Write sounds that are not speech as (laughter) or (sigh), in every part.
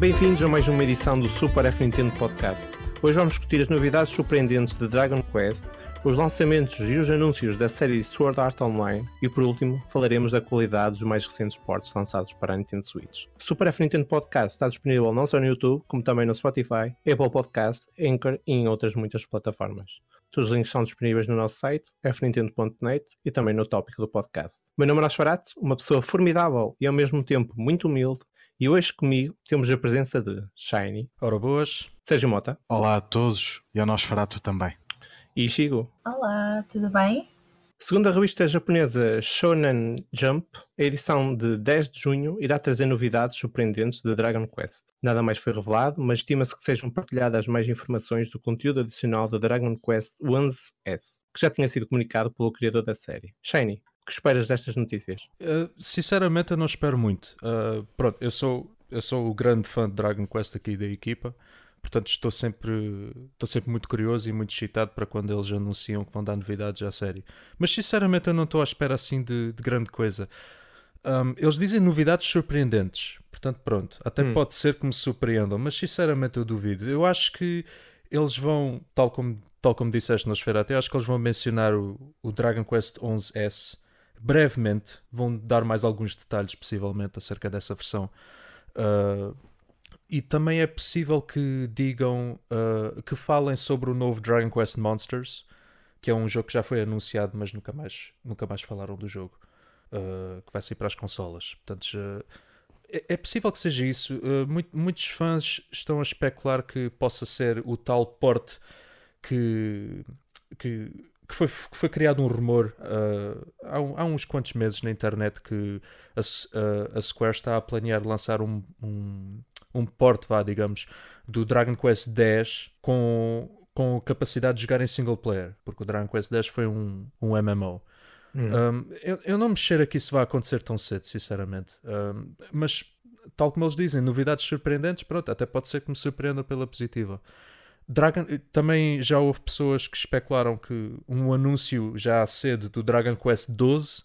Bem-vindos a mais uma edição do Super F Nintendo Podcast. Hoje vamos discutir as novidades surpreendentes de Dragon Quest, os lançamentos e os anúncios da série Sword Art Online e, por último, falaremos da qualidade dos mais recentes ports lançados para a Nintendo Switch. O Super F Nintendo Podcast está disponível não só no YouTube, como também no Spotify, Apple Podcast, Anchor e em outras muitas plataformas. Todos os links são disponíveis no nosso site, fnintendo.net e também no tópico do podcast. Meu nome é Nosferatu, uma pessoa formidável e ao mesmo tempo muito humilde, e hoje comigo temos a presença de Shiny. Ora boas. Sérgio Mota. Olá a todos e ao Nosferatu também. E Shigo. Olá, tudo bem? Segundo a revista japonesa Shonen Jump, a edição de 10 de junho irá trazer novidades surpreendentes de Dragon Quest. Nada mais foi revelado, mas estima-se que sejam partilhadas mais informações do conteúdo adicional de Dragon Quest 11S, que já tinha sido comunicado pelo criador da série. Shiny, que esperas destas notícias? Uh, sinceramente, eu não espero muito. Uh, pronto, eu sou, eu sou o grande fã de Dragon Quest aqui da equipa. Portanto, estou sempre, estou sempre muito curioso e muito excitado para quando eles anunciam que vão dar novidades à série. Mas sinceramente, eu não estou à espera assim de, de grande coisa. Um, eles dizem novidades surpreendentes, portanto, pronto, até hum. pode ser que me surpreendam, mas sinceramente eu duvido. Eu acho que eles vão, tal como, tal como disseste na esfera, até acho que eles vão mencionar o, o Dragon Quest 11S brevemente, vão dar mais alguns detalhes, possivelmente, acerca dessa versão. Uh, e também é possível que digam, uh, que falem sobre o novo Dragon Quest Monsters, que é um jogo que já foi anunciado, mas nunca mais, nunca mais falaram do jogo, uh, que vai sair para as consolas. Portanto, já, é, possível que seja isso. Uh, muito, muitos fãs estão a especular que possa ser o tal porte que, que, que, foi, que foi criado um rumor há, há, uns quantos meses na internet que a, a Square está a planear lançar um, um um porte, vá, digamos, do Dragon Quest X com, com capacidade de jogar em single player, porque o Dragon Quest X foi um, um MMO. Hum. Um, eu, eu não me cheiro que isso vai acontecer tão cedo, sinceramente. Um, mas, tal como eles dizem, novidades surpreendentes, pronto, até pode ser que me surpreenda pela positiva. Dragon, também já houve pessoas que especularam que um anúncio já cedo do Dragon Quest 12.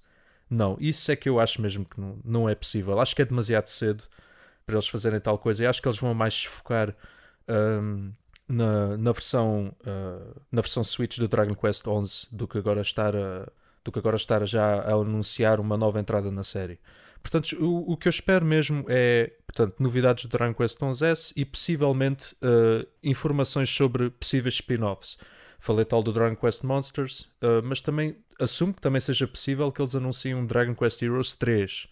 Não, isso é que eu acho mesmo que não, não é possível. Acho que é demasiado cedo para eles fazerem tal coisa. E acho que eles vão mais se focar um, na, na, versão, uh, na versão Switch do Dragon Quest 11 do que agora estar a, do que agora estar já a anunciar uma nova entrada na série. Portanto, o, o que eu espero mesmo é portanto, novidades do Dragon Quest 11S e possivelmente uh, informações sobre possíveis spin-offs. Falei tal do Dragon Quest Monsters, uh, mas também assumo que também seja possível que eles anunciem um Dragon Quest Heroes 3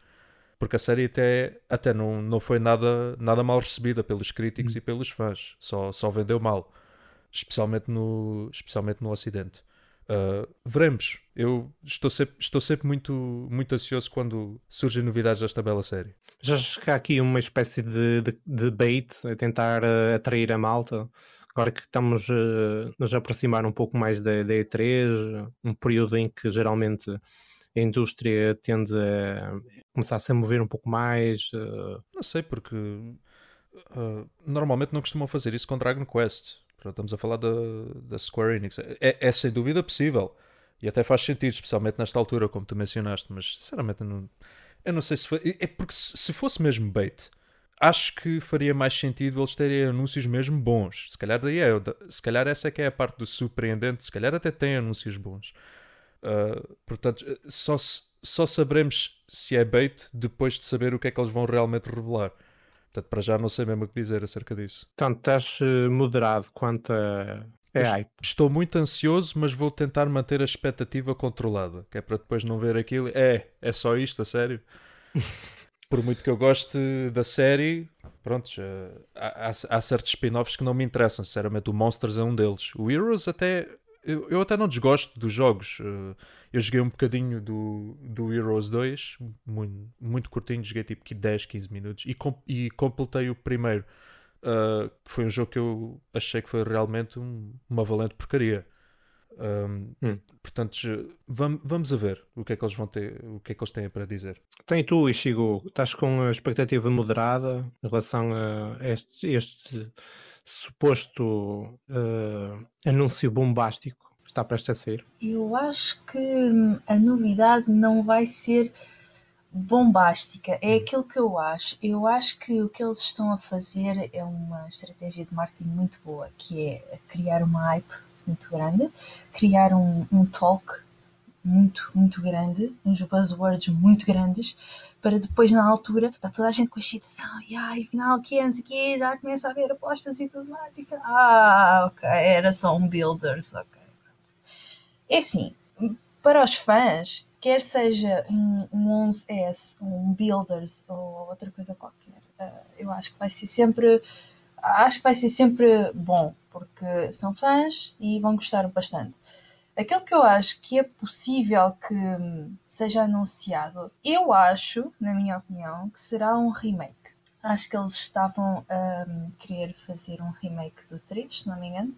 porque a série até, até não, não foi nada, nada mal recebida pelos críticos hum. e pelos fãs, só, só vendeu mal, especialmente no, especialmente no Ocidente. Uh, veremos. Eu estou sempre, estou sempre muito, muito ansioso quando surgem novidades desta bela série. Já há aqui uma espécie de, de, de bait a tentar uh, atrair a malta. Agora que estamos uh, nos aproximar um pouco mais da, da E3, um período em que geralmente a indústria tende a começar a se mover um pouco mais? Uh... Não sei, porque uh, normalmente não costumam fazer isso com Dragon Quest. Estamos a falar da, Square Enix. É, é, sem dúvida possível. E até faz sentido, especialmente nesta altura, como tu mencionaste. Mas sinceramente, eu não, eu não sei se foi. É porque se fosse mesmo bait, acho que faria mais sentido eles terem anúncios mesmo bons. Se calhar daí é, se calhar essa é que é a parte do surpreendente. Se calhar até tem anúncios bons. Uh, portanto, só, só saberemos se é bait depois de saber o que é que eles vão realmente revelar. Portanto, para já não sei mesmo o que dizer acerca disso. Portanto, estás eh, moderado quanto a. É hype. Estou muito ansioso, mas vou tentar manter a expectativa controlada, que é para depois não ver aquilo. É, é só isto, a sério. (laughs) Por muito que eu goste da série, pronto, há, há, há certos spin-offs que não me interessam. Sinceramente, o Monsters é um deles. O Heroes até eu, eu até não desgosto dos jogos. Eh, eu joguei um bocadinho do, do Heroes 2, muito, muito curtinho, joguei tipo 10, 15 minutos e, com, e completei o primeiro, uh, que foi um jogo que eu achei que foi realmente um, uma valente porcaria. Um, hum. Portanto, vamos, vamos a ver o que é que eles vão ter, o que é que eles têm para dizer. Tem tu, Ishigo, estás com a expectativa moderada em relação a este, este suposto uh, anúncio bombástico que está prestes a sair? Eu acho que hum, a novidade não vai ser bombástica. É aquilo que eu acho. Eu acho que o que eles estão a fazer é uma estratégia de marketing muito boa, que é criar uma hype muito grande, criar um, um talk muito, muito grande, uns buzzwords muito grandes, para depois na altura está toda a gente com a excitação, e ai, afinal, que é, aqui, já começa a haver apostas e tudo mais. E, ah, ok, era só um builders, ok. É assim, para os fãs, quer seja um, um 11S, um builders ou outra coisa qualquer, uh, eu acho que vai ser sempre acho que vai ser sempre bom, porque são fãs e vão gostar bastante. Aquilo que eu acho que é possível que seja anunciado, eu acho, na minha opinião, que será um remake. Acho que eles estavam a querer fazer um remake do 3, se não me engano.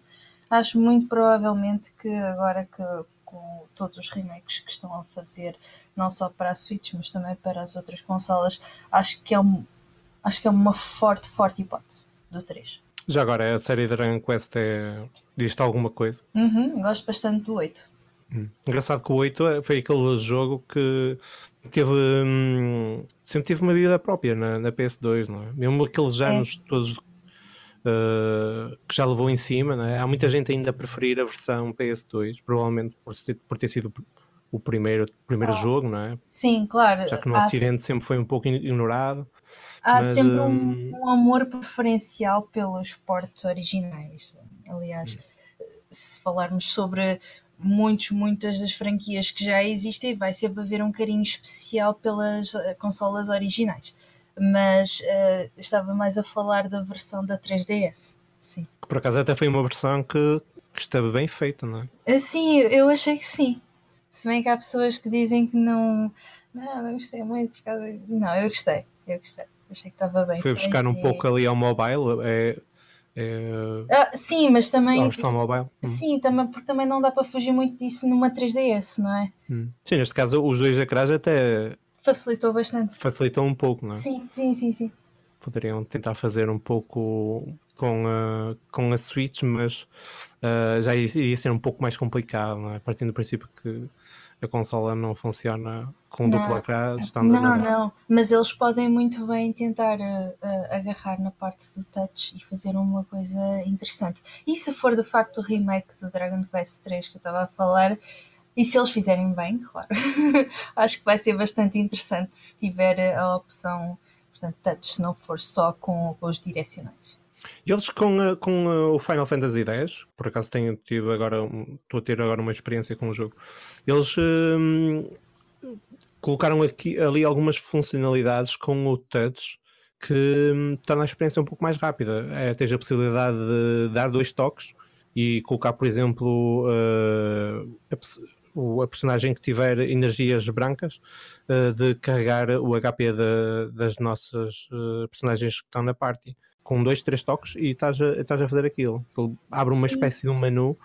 Acho muito provavelmente que agora que com todos os remakes que estão a fazer, não só para a Switch, mas também para as outras consolas, acho que é, um, acho que é uma forte, forte hipótese do 3. Já agora, a série Dragon Quest é... diz-te alguma coisa? Uhum, gosto bastante do 8. Hum. Engraçado que o 8 é, foi aquele jogo que teve hum, sempre teve uma vida própria na, na, PS2, não é? Mesmo aqueles é. anos é. todos uh, que já levou em cima, é? há muita gente ainda a preferir a versão PS2, provavelmente por, ser, por ter sido o primeiro, primeiro ah. jogo, não é? Sim, claro. Já que no Ocidente sempre foi um pouco ignorado. Há mas, sempre um, hum, um, amor preferencial pelos portos originais. Aliás, hum. se falarmos sobre muitos, muitas das franquias que já existem, vai sempre haver um carinho especial pelas eh, consolas originais. Mas uh, estava mais a falar da versão da 3DS. Sim. Por acaso até foi uma versão que, que esteve bem feita, não é? Uh, sim, eu achei que sim. Se bem que há pessoas que dizem que não. Não, não gostei muito por causa. Não, eu gostei, eu gostei. Achei que estava bem. Foi buscar um pouco ali ao mobile. É, é... Ah, sim, mas também. A versão mobile. Hum. Sim, também, porque também não dá para fugir muito disso numa 3DS, não é? Hum. Sim, neste caso os dois ecrãs até. Facilitou bastante. Facilitou um pouco, não é? Sim, sim, sim, sim. Poderiam tentar fazer um pouco com a, com a Switch, mas uh, já iria ser um pouco mais complicado, não é? Partindo do princípio que a consola não funciona com não, duplo ecrã Não, não, mas eles podem muito bem tentar uh, uh, agarrar na parte do touch e fazer uma coisa interessante. E se for de facto o remake do Dragon Quest 3 que eu estava a falar, e se eles fizerem bem, claro, (laughs) acho que vai ser bastante interessante se tiver a opção portanto, touch, se não for só com, com os direcionais. Eles com, com o Final Fantasy X, por acaso tenho tido agora, estou a ter agora uma experiência com o jogo, eles hum, colocaram aqui, ali algumas funcionalidades com o touch que hum, torna a experiência um pouco mais rápida. É, tens a possibilidade de dar dois toques e colocar, por exemplo, uh, a, a, personagem que tiver energias brancas uh, de carregar o HP de, das nossas uh, personagens que estão na party com dois, três toques e estás a, estás a fazer aquilo. Ele abre uma Sim. espécie de um menu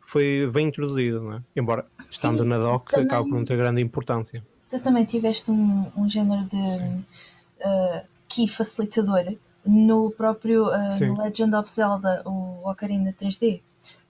que foi bem introduzido, não é? Embora estando Sim, na também, acaba por não ter grande importância. Tu também tiveste um, um género de uh, key facilitador no próprio uh, Legend of Zelda, o Ocarina 3D.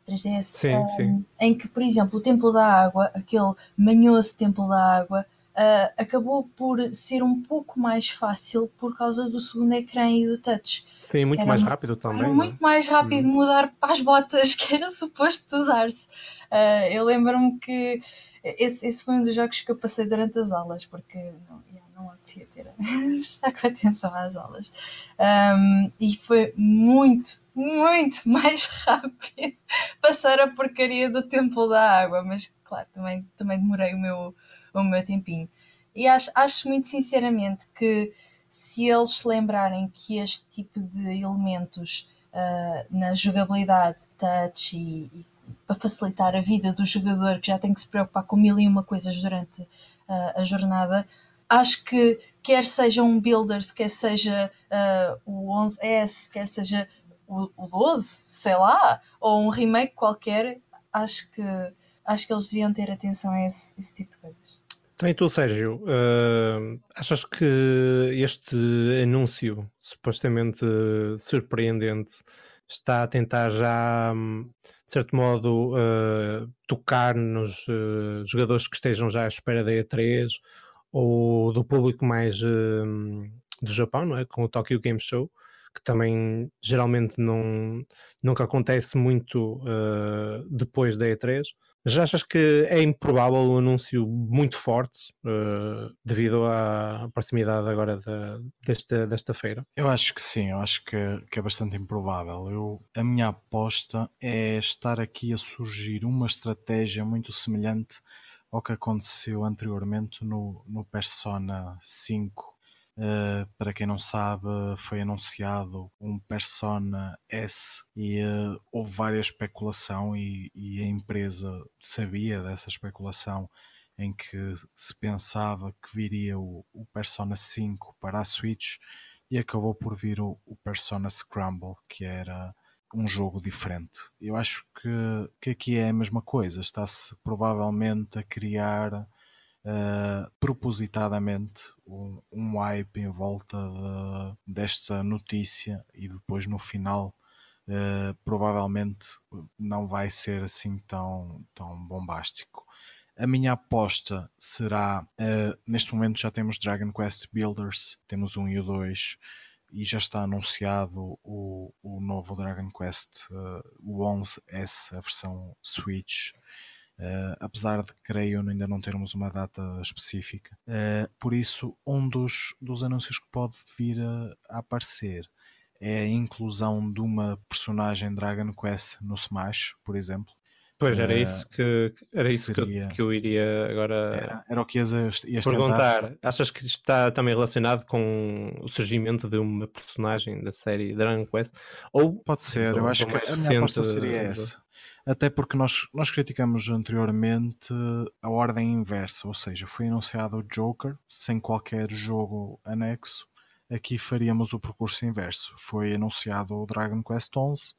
3DS, sim, um, sim. em que, por exemplo, o Templo da Água, aquele manhoso Templo da Água, uh, acabou por ser um pouco mais fácil por causa do segundo ecrã e do touch. Sim, muito era mais rápido também. Era é? muito mais rápido hum. mudar para as botas (laughs) que era suposto usar-se. Uh, eu lembro-me que esse, esse foi um dos jogos que eu passei durante as aulas, porque não, não apetecia ter (laughs) estar com atenção às aulas. Um, e foi muito, muito (laughs) mais rápido passar a porcaria do Templo da Água, mas claro, também, também demorei o meu o meu tempinho. E acho, acho muito sinceramente que se eles se lembrarem que este tipo de elementos uh, na jogabilidade, touch e, e, para facilitar a vida do jogador que já tem que se preocupar com mil e uma coisas durante uh, a jornada, acho que quer seja um Builders, quer seja uh, o 11S, quer seja o, o 12, sei lá, ou um remake qualquer, acho que, acho que eles deviam ter atenção a esse, esse tipo de coisas. Então, e tu, Sérgio, uh, achas que este anúncio supostamente surpreendente está a tentar já, de certo modo, uh, tocar nos uh, jogadores que estejam já à espera da E3? ou do público mais uh, do Japão, não é? Com o Tokyo Game Show, que também geralmente não, nunca acontece muito uh, depois da E3. Já achas que é improvável um anúncio muito forte uh, devido à proximidade agora desta, desta feira? Eu acho que sim, eu acho que, que é bastante improvável. Eu, a minha aposta é estar aqui a surgir uma estratégia muito semelhante ao que aconteceu anteriormente no, no Persona 5 Uh, para quem não sabe, foi anunciado um Persona S e uh, houve várias especulação e, e, a empresa sabia dessa especulação em que se pensava que viria o, o Persona 5 para a Switch e acabou por vir o, o Persona Scramble, que era um jogo diferente. Eu acho que, que aqui é a mesma coisa, está-se provavelmente a criar uh, propositadamente um, um hype em volta de, desta notícia e depois no final uh, provavelmente não vai ser assim tão, tão bombástico. A minha aposta será, uh, neste momento já temos Dragon Quest Builders, temos um e o 2 e já está anunciado o, o novo Dragon Quest, uh, o 11S, a versão Switch, Uh, apesar de, creio, ainda não termos uma data específica. Uh, por isso, um dos, dos anúncios que pode vir a, a, aparecer é a inclusão de uma personagem Dragon Quest no Smash, por exemplo. Pois, era uh, isso, que, era isso seria, que, eu, que, eu iria agora era, era o que ias, ias perguntar. Tentar. Achas que está também relacionado com o surgimento de uma personagem da série Dragon Quest? Ou pode ser, eu acho que a minha aposta seria essa até porque nós, nós criticamos anteriormente a ordem inversa, ou seja, foi anunciado o Joker sem qualquer jogo anexo. Aqui faríamos o percurso inverso. Foi anunciado o Dragon Quest XI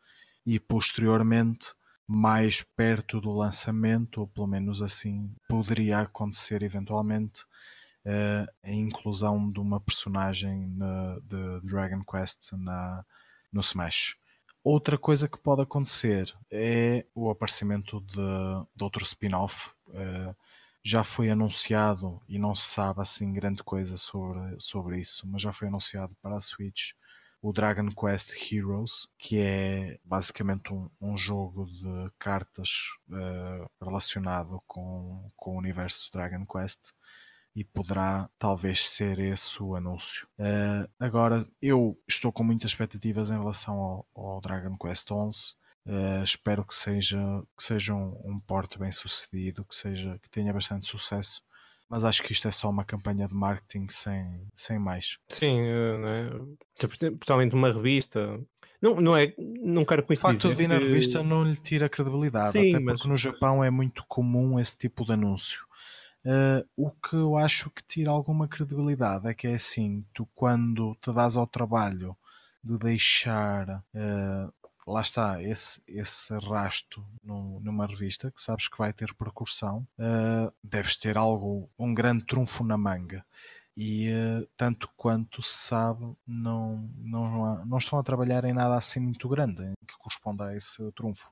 e posteriormente, mais perto do lançamento, ou pelo menos assim poderia acontecer eventualmente, eh, a inclusão de uma personagem de Dragon Quest na, no Smash. Outra coisa que pode acontecer é o aparecimento de, de outro spin-off. Uh, já foi anunciado e não se sabe assim grande coisa sobre, sobre isso, mas já foi anunciado para a Switch o Dragon Quest Heroes, que é basicamente um, um jogo de cartas uh, relacionado com, com o universo Dragon Quest e poderá talvez ser esse o anúncio. Uh, agora, eu estou com muitas expectativas em relação ao, ao Dragon Quest XI. Uh, espero que seja, que seja um, um porte bem sucedido, que, seja, que tenha bastante sucesso mas acho que isto é só uma campanha de marketing sem, sem mais. Sim, uh, é? Principalmente uma revista. Não, não é, não quero com isso O facto de vir na revista não lhe tira credibilidade, Sim, até porque mas... no Japão é muito comum esse tipo de anúncio. Uh, o que eu acho que tira alguma credibilidade é que é assim, tu quando te dás ao trabalho de deixar uh, lá está, esse, esse rasto no, numa revista que sabes que vai ter percussão, uh, deves ter algo, um grande trunfo na manga. E tanto quanto se sabe, não, não, não estão a trabalhar em nada assim muito grande que corresponda a esse trunfo.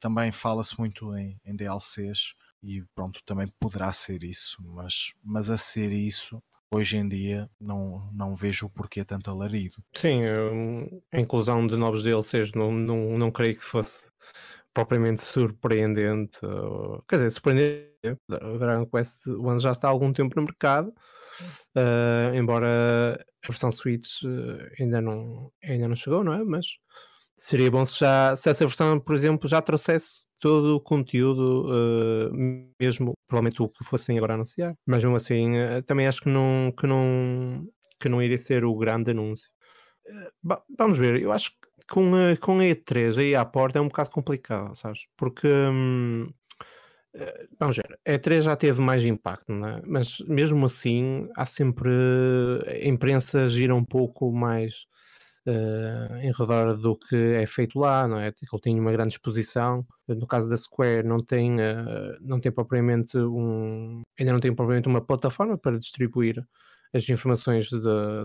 Também fala-se muito em, em DLCs e pronto, também poderá ser isso, mas, mas a ser isso, hoje em dia não, não vejo o porquê tanto alarido. Sim, a inclusão de novos DLCs não, não, não creio que fosse propriamente surpreendente, quer dizer, surpreendente. O Dragon Quest One já está há algum tempo no mercado, uh, embora a versão Switch uh, ainda, não, ainda não chegou, não é? Mas seria bom se, já, se essa versão, por exemplo, já trouxesse todo o conteúdo, uh, mesmo provavelmente o que fossem agora anunciar. Mas mesmo assim, uh, também acho que não, que, não, que não iria ser o grande anúncio. Uh, vamos ver, eu acho que com a, com a E3 aí à porta é um bocado complicado, sabes? Porque. Um, Vamos ver, a E3 já teve mais impacto, é? mas mesmo assim há sempre a imprensa gira um pouco mais uh, em redor do que é feito lá, não é? Ele tem uma grande exposição. No caso da Square, não tem, uh, não tem propriamente um, ainda não tem propriamente uma plataforma para distribuir as informações de,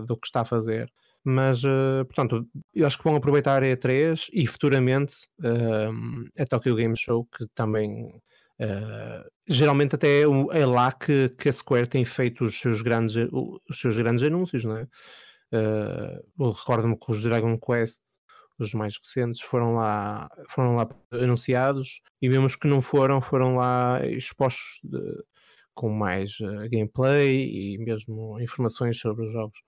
do que está a fazer. Mas, uh, portanto, eu acho que vão aproveitar a E3 e futuramente a Tokyo Game Show, que também Uh, geralmente até é lá que, que, a Square tem feito os seus grandes, os seus grandes anúncios, não é? Uh, Recordo-me que os Dragon Quest, os mais recentes, foram lá, foram lá anunciados e mesmo os que não foram, foram lá expostos de, com mais uh, gameplay e mesmo informações sobre os jogos.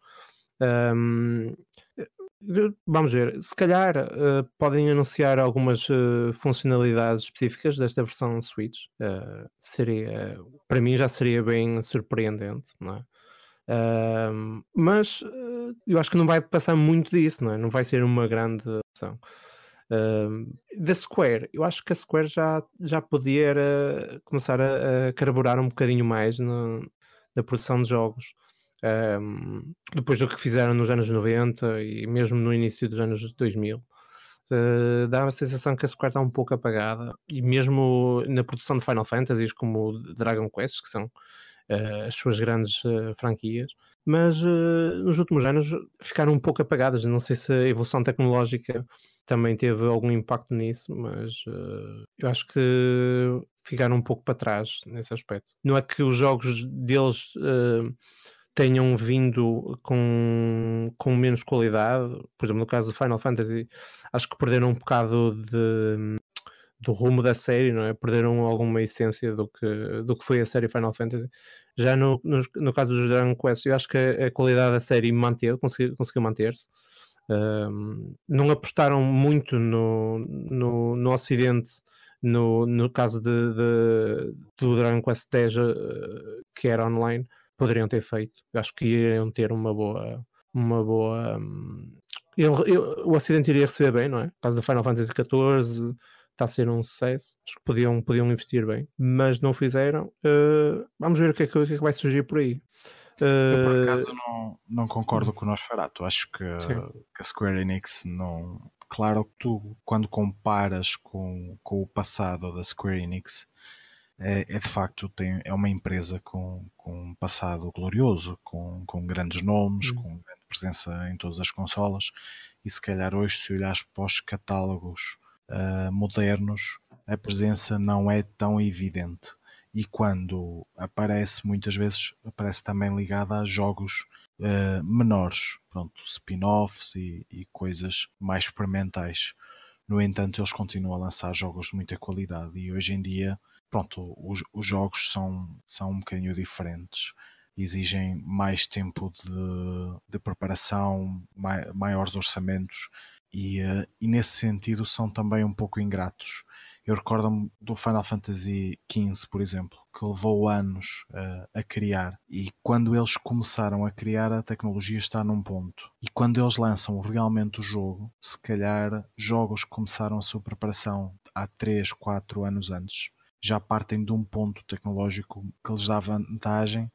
Um, Vamos ver, se calhar uh, podem anunciar algumas uh, funcionalidades específicas desta versão Switch. Seria, para mim já seria bem surpreendente, não é? Mas eu acho que não vai passar muito disso, não é? Não vai ser uma grande ação. da Square, eu acho que a Square já, já podia começar a, a, carburar um bocadinho mais na, na produção de jogos. Um, depois do que fizeram nos anos 90 e mesmo no início dos anos 2000, uh, eh, dá a sensação que a Square está um pouco apagada e mesmo na produção de Final Fantasies como Dragon Quest, que são uh, as suas grandes uh, franquias, mas nos últimos anos ficaram um pouco apagadas. Não sei se a evolução tecnológica também teve algum impacto nisso, mas eu acho que ficaram um pouco para trás nesse aspecto. Não é que os jogos deles tenham vindo com, com menos qualidade. Por exemplo, no caso do Final Fantasy, acho que perderam um bocado de, do rumo da série, não é? Perderam alguma essência do que, do que foi a série Final Fantasy. Já no, no, no caso dos Dragon Quest, eu acho que a, a qualidade da série manteve, conseguiu, conseguiu manter-se. Um, não apostaram muito no, no, no Ocidente no, no caso de, de, do Dragon Quest X, uh, que era online, poderiam ter feito. Eu acho que iriam ter uma boa. Uma boa um, o Ocidente iria receber bem, não é? Por causa do Final Fantasy XIV está a ser um sucesso. Acho que podiam, podiam investir bem, mas não fizeram. Uh, vamos ver o que, é que, o que, é que vai surgir por aí. Eu por acaso não, não concordo com o Nosferatu. Acho que, que a Square Enix não. Claro que tu, quando comparas com, com o passado da Square Enix, é, é, de facto tem, é uma empresa com, com um passado glorioso, com, com grandes nomes, hum. com grande presença em todas as consolas, e se calhar hoje, se olhares para os catálogos uh, modernos, a presença não é tão evidente. E quando aparece, muitas vezes aparece também ligada a jogos uh, menores, pronto, spin-offs e, e coisas mais experimentais. No entanto, eles continuam a lançar jogos de muita qualidade e hoje em dia pronto, os, os jogos são, são um bocadinho diferentes exigem mais tempo de, de preparação, mai, maiores orçamentos e, uh, e, nesse sentido são também um pouco ingratos. Eu recordo-me do Final Fantasy XV, por exemplo, que levou anos uh, a criar e quando eles começaram a criar a tecnologia está num ponto e quando eles lançam realmente o jogo, se calhar jogos que começaram a sua preparação há 3, 4 anos antes já partem de um ponto tecnológico que lhes dá vantagem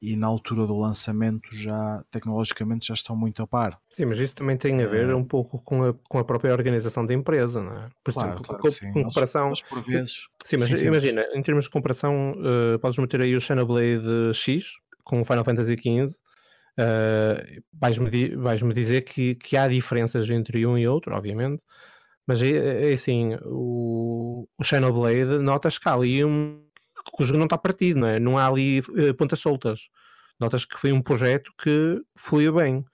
e na altura do lançamento já tecnologicamente já estão muito a par. Sim, mas isso também tem a ver é... um pouco com a, com a própria organização da empresa, não é? Por claro, exemplo, claro com, sim. comparação. Mas, por vezes. Sim, mas sim, sim, imagina, em termos de comparação, uh, podes meter aí o Xenoblade X com o Final Fantasy XV. Uh, vais-me, vais-me dizer que, que há diferenças entre um e outro, obviamente, mas é, é assim, o, o Xenoblade, notas que há ali um. Que o jogo não está partido, não é? Não há ali uh, pontas soltas. Notas que foi um projeto que fluiu bem.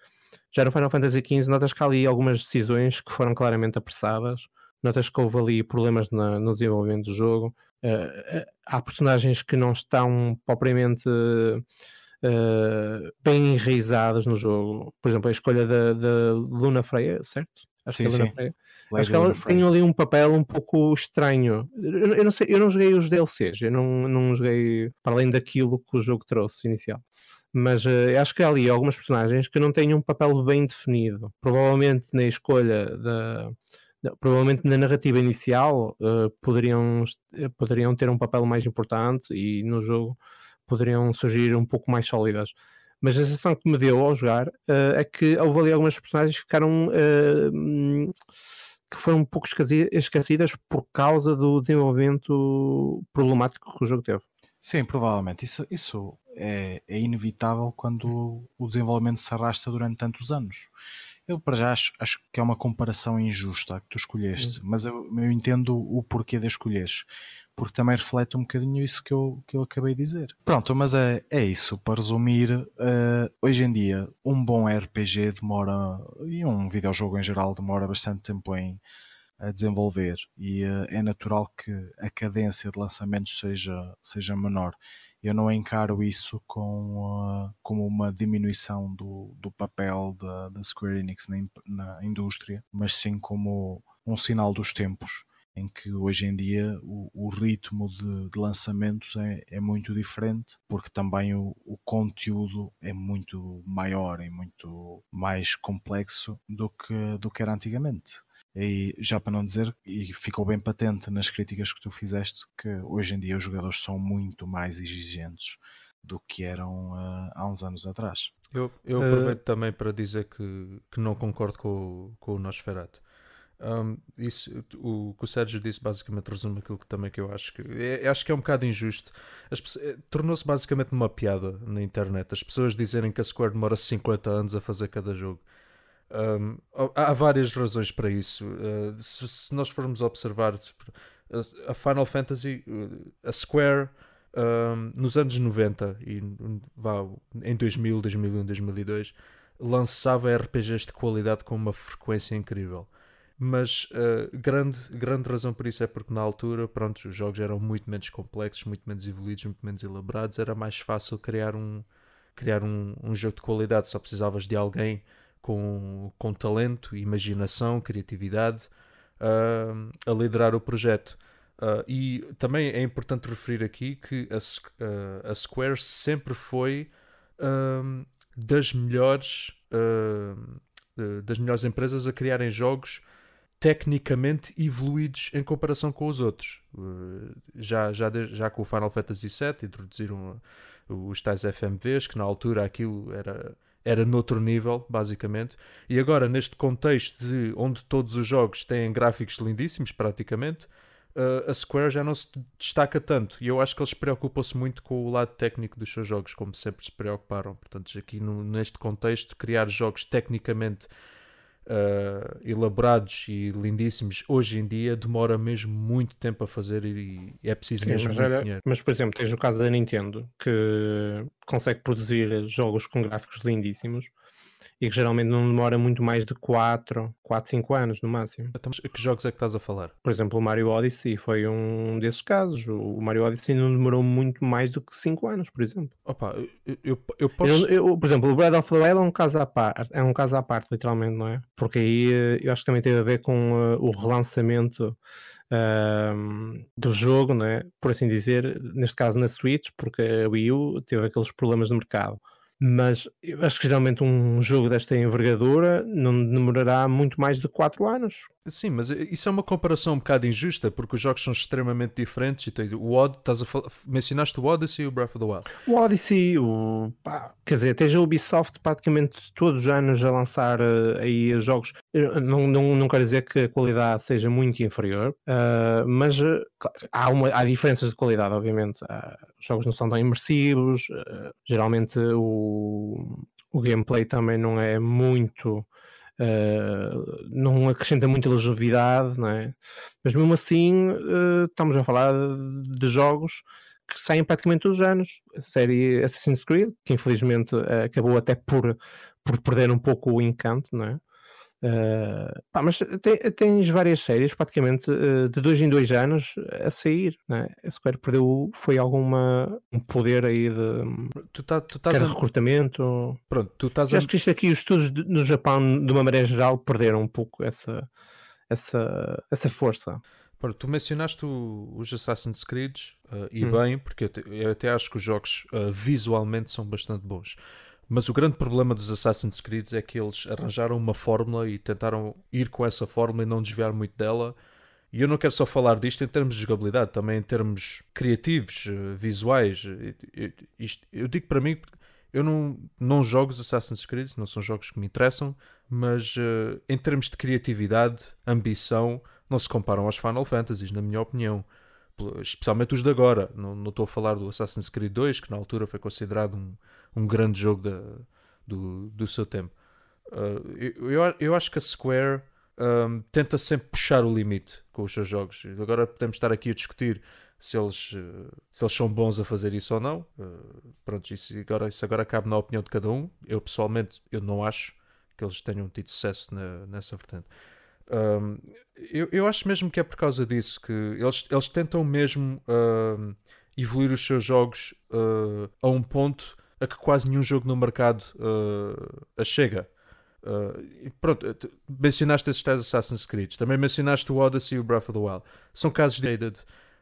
Já no Final Fantasy XV, notas que há ali algumas decisões que foram claramente apressadas. Notas que houve ali problemas na, no desenvolvimento do jogo. Uh, há personagens que não estão propriamente uh, bem enraizadas no jogo. Por exemplo, a escolha da, da Luna Freya, certo? Acho sim, que sim. Freya. Acho que ela tem ali um papel um pouco estranho. Eu, eu, não sei, eu não joguei os DLCs, eu não, não joguei para além daquilo que o jogo trouxe inicial. Mas uh, acho que há ali algumas personagens que não têm um papel bem definido. Provavelmente na escolha da. Provavelmente na narrativa inicial uh, poderiam, poderiam ter um papel mais importante e no jogo poderiam surgir um pouco mais sólidas mas a sensação que me deu ao jogar uh, é que houve ali algumas personagens que ficaram uh, que foram um pouco esquecidas por causa do desenvolvimento problemático que o jogo teve. Sim, provavelmente. Isso, isso é, é inevitável quando o desenvolvimento se arrasta durante tantos anos. Eu, para já, acho, acho que é uma comparação injusta a que tu escolheste, uhum. mas eu, eu entendo o porquê de escolheres porque também reflete um bocadinho isso que eu, que eu acabei de dizer. Pronto, mas é, é isso. Para resumir, uh, hoje em dia, um bom RPG demora, e um videojogo em geral, demora bastante tempo em a desenvolver e uh, é natural que a cadência de lançamentos seja, seja menor. Eu não encaro isso com, uh, como uma diminuição do, do papel da, da Square Enix na, na indústria, mas sim como um sinal dos tempos em que hoje em dia o, o ritmo de, de lançamentos é, é, muito diferente, porque também o, o, conteúdo é muito maior e muito mais complexo do que, do que era antigamente. E já para não dizer, e ficou bem patente nas críticas que tu fizeste, que hoje em dia os jogadores são muito mais exigentes do que eram uh, há uns anos atrás. Eu, eu aproveito uh... também para dizer que, que não concordo com, com o Nosferatu. Um, isso, o que o Sérgio disse basicamente resume aquilo que também que eu acho que é, acho que é um bocado injusto. É, tornou-se basicamente uma piada na internet. As pessoas dizerem que a Square demora 50 anos a fazer cada jogo. Um, há várias razões para isso. Uh, se, se, nós formos observar a Final Fantasy, a Square um, nos anos 90 e vá, em 2000, 2001, 2002 lançava RPGs de qualidade com uma frequência incrível. Mas uh, grande, grande razão por isso é porque na altura, pronto, os jogos eram muito menos complexos, muito menos evoluídos, muito menos elaborados, era mais fácil criar um, criar um, um jogo de qualidade, só precisavas de alguém com, com talento, imaginação, criatividade uh, a liderar o projeto. Uh, e também é importante referir aqui que a, a Square sempre foi das melhores das melhores empresas a criarem jogos tecnicamente evoluídos em comparação com os outros. Já, já, já com o Final Fantasy VII introduziram os tais FMVs, que na altura aquilo era, era noutro nível, basicamente. E agora, neste contexto de onde todos os jogos têm gráficos lindíssimos, praticamente, uh, a Square já não se destaca tanto. E eu acho que eles preocupam-se muito com o lado técnico dos seus jogos, como sempre se preocuparam. Portanto, aqui no, neste contexto, criar jogos tecnicamente uh, elaborados e lindíssimos hoje em dia demora mesmo muito tempo a fazer e, é preciso Sim, mesmo mas, dinheiro. Mas, por exemplo, tens o caso da Nintendo que consegue produzir jogos com gráficos lindíssimos e que geralmente não demora muito mais de 4, 4, 5 anos no máximo. Então, que jogos é que estás a falar? Por exemplo, o Mario Odyssey foi um desses casos. O Mario Odyssey não demorou muito mais do que 5 anos, por exemplo. Opa, eu, eu, eu posso. Eu, eu, por exemplo, o Breath of the Wild é um caso à parte, é um caso à parte, literalmente, não é? Porque aí eh, eu acho que também teve a ver com uh, o relançamento. Uh, do jogo, né? por assim dizer, neste caso na Switch, porque a Wii U teve aqueles problemas de mercado mas eu acho que geralmente um jogo desta envergadura não demorará muito mais de 4 anos. Sim, mas isso é uma comparação um bocado injusta, porque os jogos são extremamente diferentes. E o Odd, estás a mencionaste o Odyssey e o Breath of the Wild? O Odyssey, o, pá, quer dizer, tens a Ubisoft praticamente todos os anos a lançar uh, aí jogos. Não, não, não quero dizer que a qualidade seja muito inferior, uh, mas uh, há, uma, há diferenças de qualidade, obviamente. os jogos não são tão imersivos, geralmente o, o gameplay também não é muito Uh, não acrescenta muita longevidade, não é? mas mesmo assim uh, estamos a falar de, jogos que saem praticamente todos os anos. A série Assassin's Creed, que infelizmente uh, acabou até por, por perder um pouco o encanto, não é? Uh, pá, mas tem, tens várias séries, praticamente uh, de dois em dois anos a sair. Né? A Square perdeu, foi alguma um poder aí de, tu tá, tu a... recrutamento. Pronto, tu estás a... Acho que isto aqui, os estudos de, no Japão, de uma maneira geral, perderam um pouco essa, essa, essa força. Pronto, tu mencionaste o, os Assassin's Creed uh, e hum. bem, porque eu, te, eu, até acho que os jogos visualmente são bastante bons. Mas o grande problema dos Assassin's Creed é que eles arranjaram uma fórmula e tentaram ir com essa fórmula e não desviar muito dela. E eu não quero só falar disto em termos de jogabilidade, também em termos criativos, eh, visuais. Eu, isto, eu digo para mim, eu não, não jogo os Assassin's Creed, não são jogos que me interessam, mas uh, em termos de criatividade, ambição, não se comparam aos Final Fantasies, na minha opinião. Especialmente os de agora. Não, não estou a falar do Assassin's Creed 2, que na altura foi considerado um, um grande jogo da, do, do seu tempo. Uh, eu, eu, acho que a Square um, tenta sempre puxar o limite com os seus jogos. Agora podemos estar aqui a discutir se eles, se eles são bons a fazer isso ou não. Uh, pronto, isso agora, isso agora cabe na opinião de cada um. Eu pessoalmente eu não acho que eles tenham tido sucesso na, nessa vertente. Um, eu, eu acho mesmo que é por causa disso que eles, eles tentam mesmo uh, evoluir os seus jogos uh, a um ponto a que quase nenhum jogo no mercado uh, a chega. Uh, pronto, mencionaste esses tais Assassin's Creed, também mencionaste o Odyssey e o Breath of the Wild. São casos de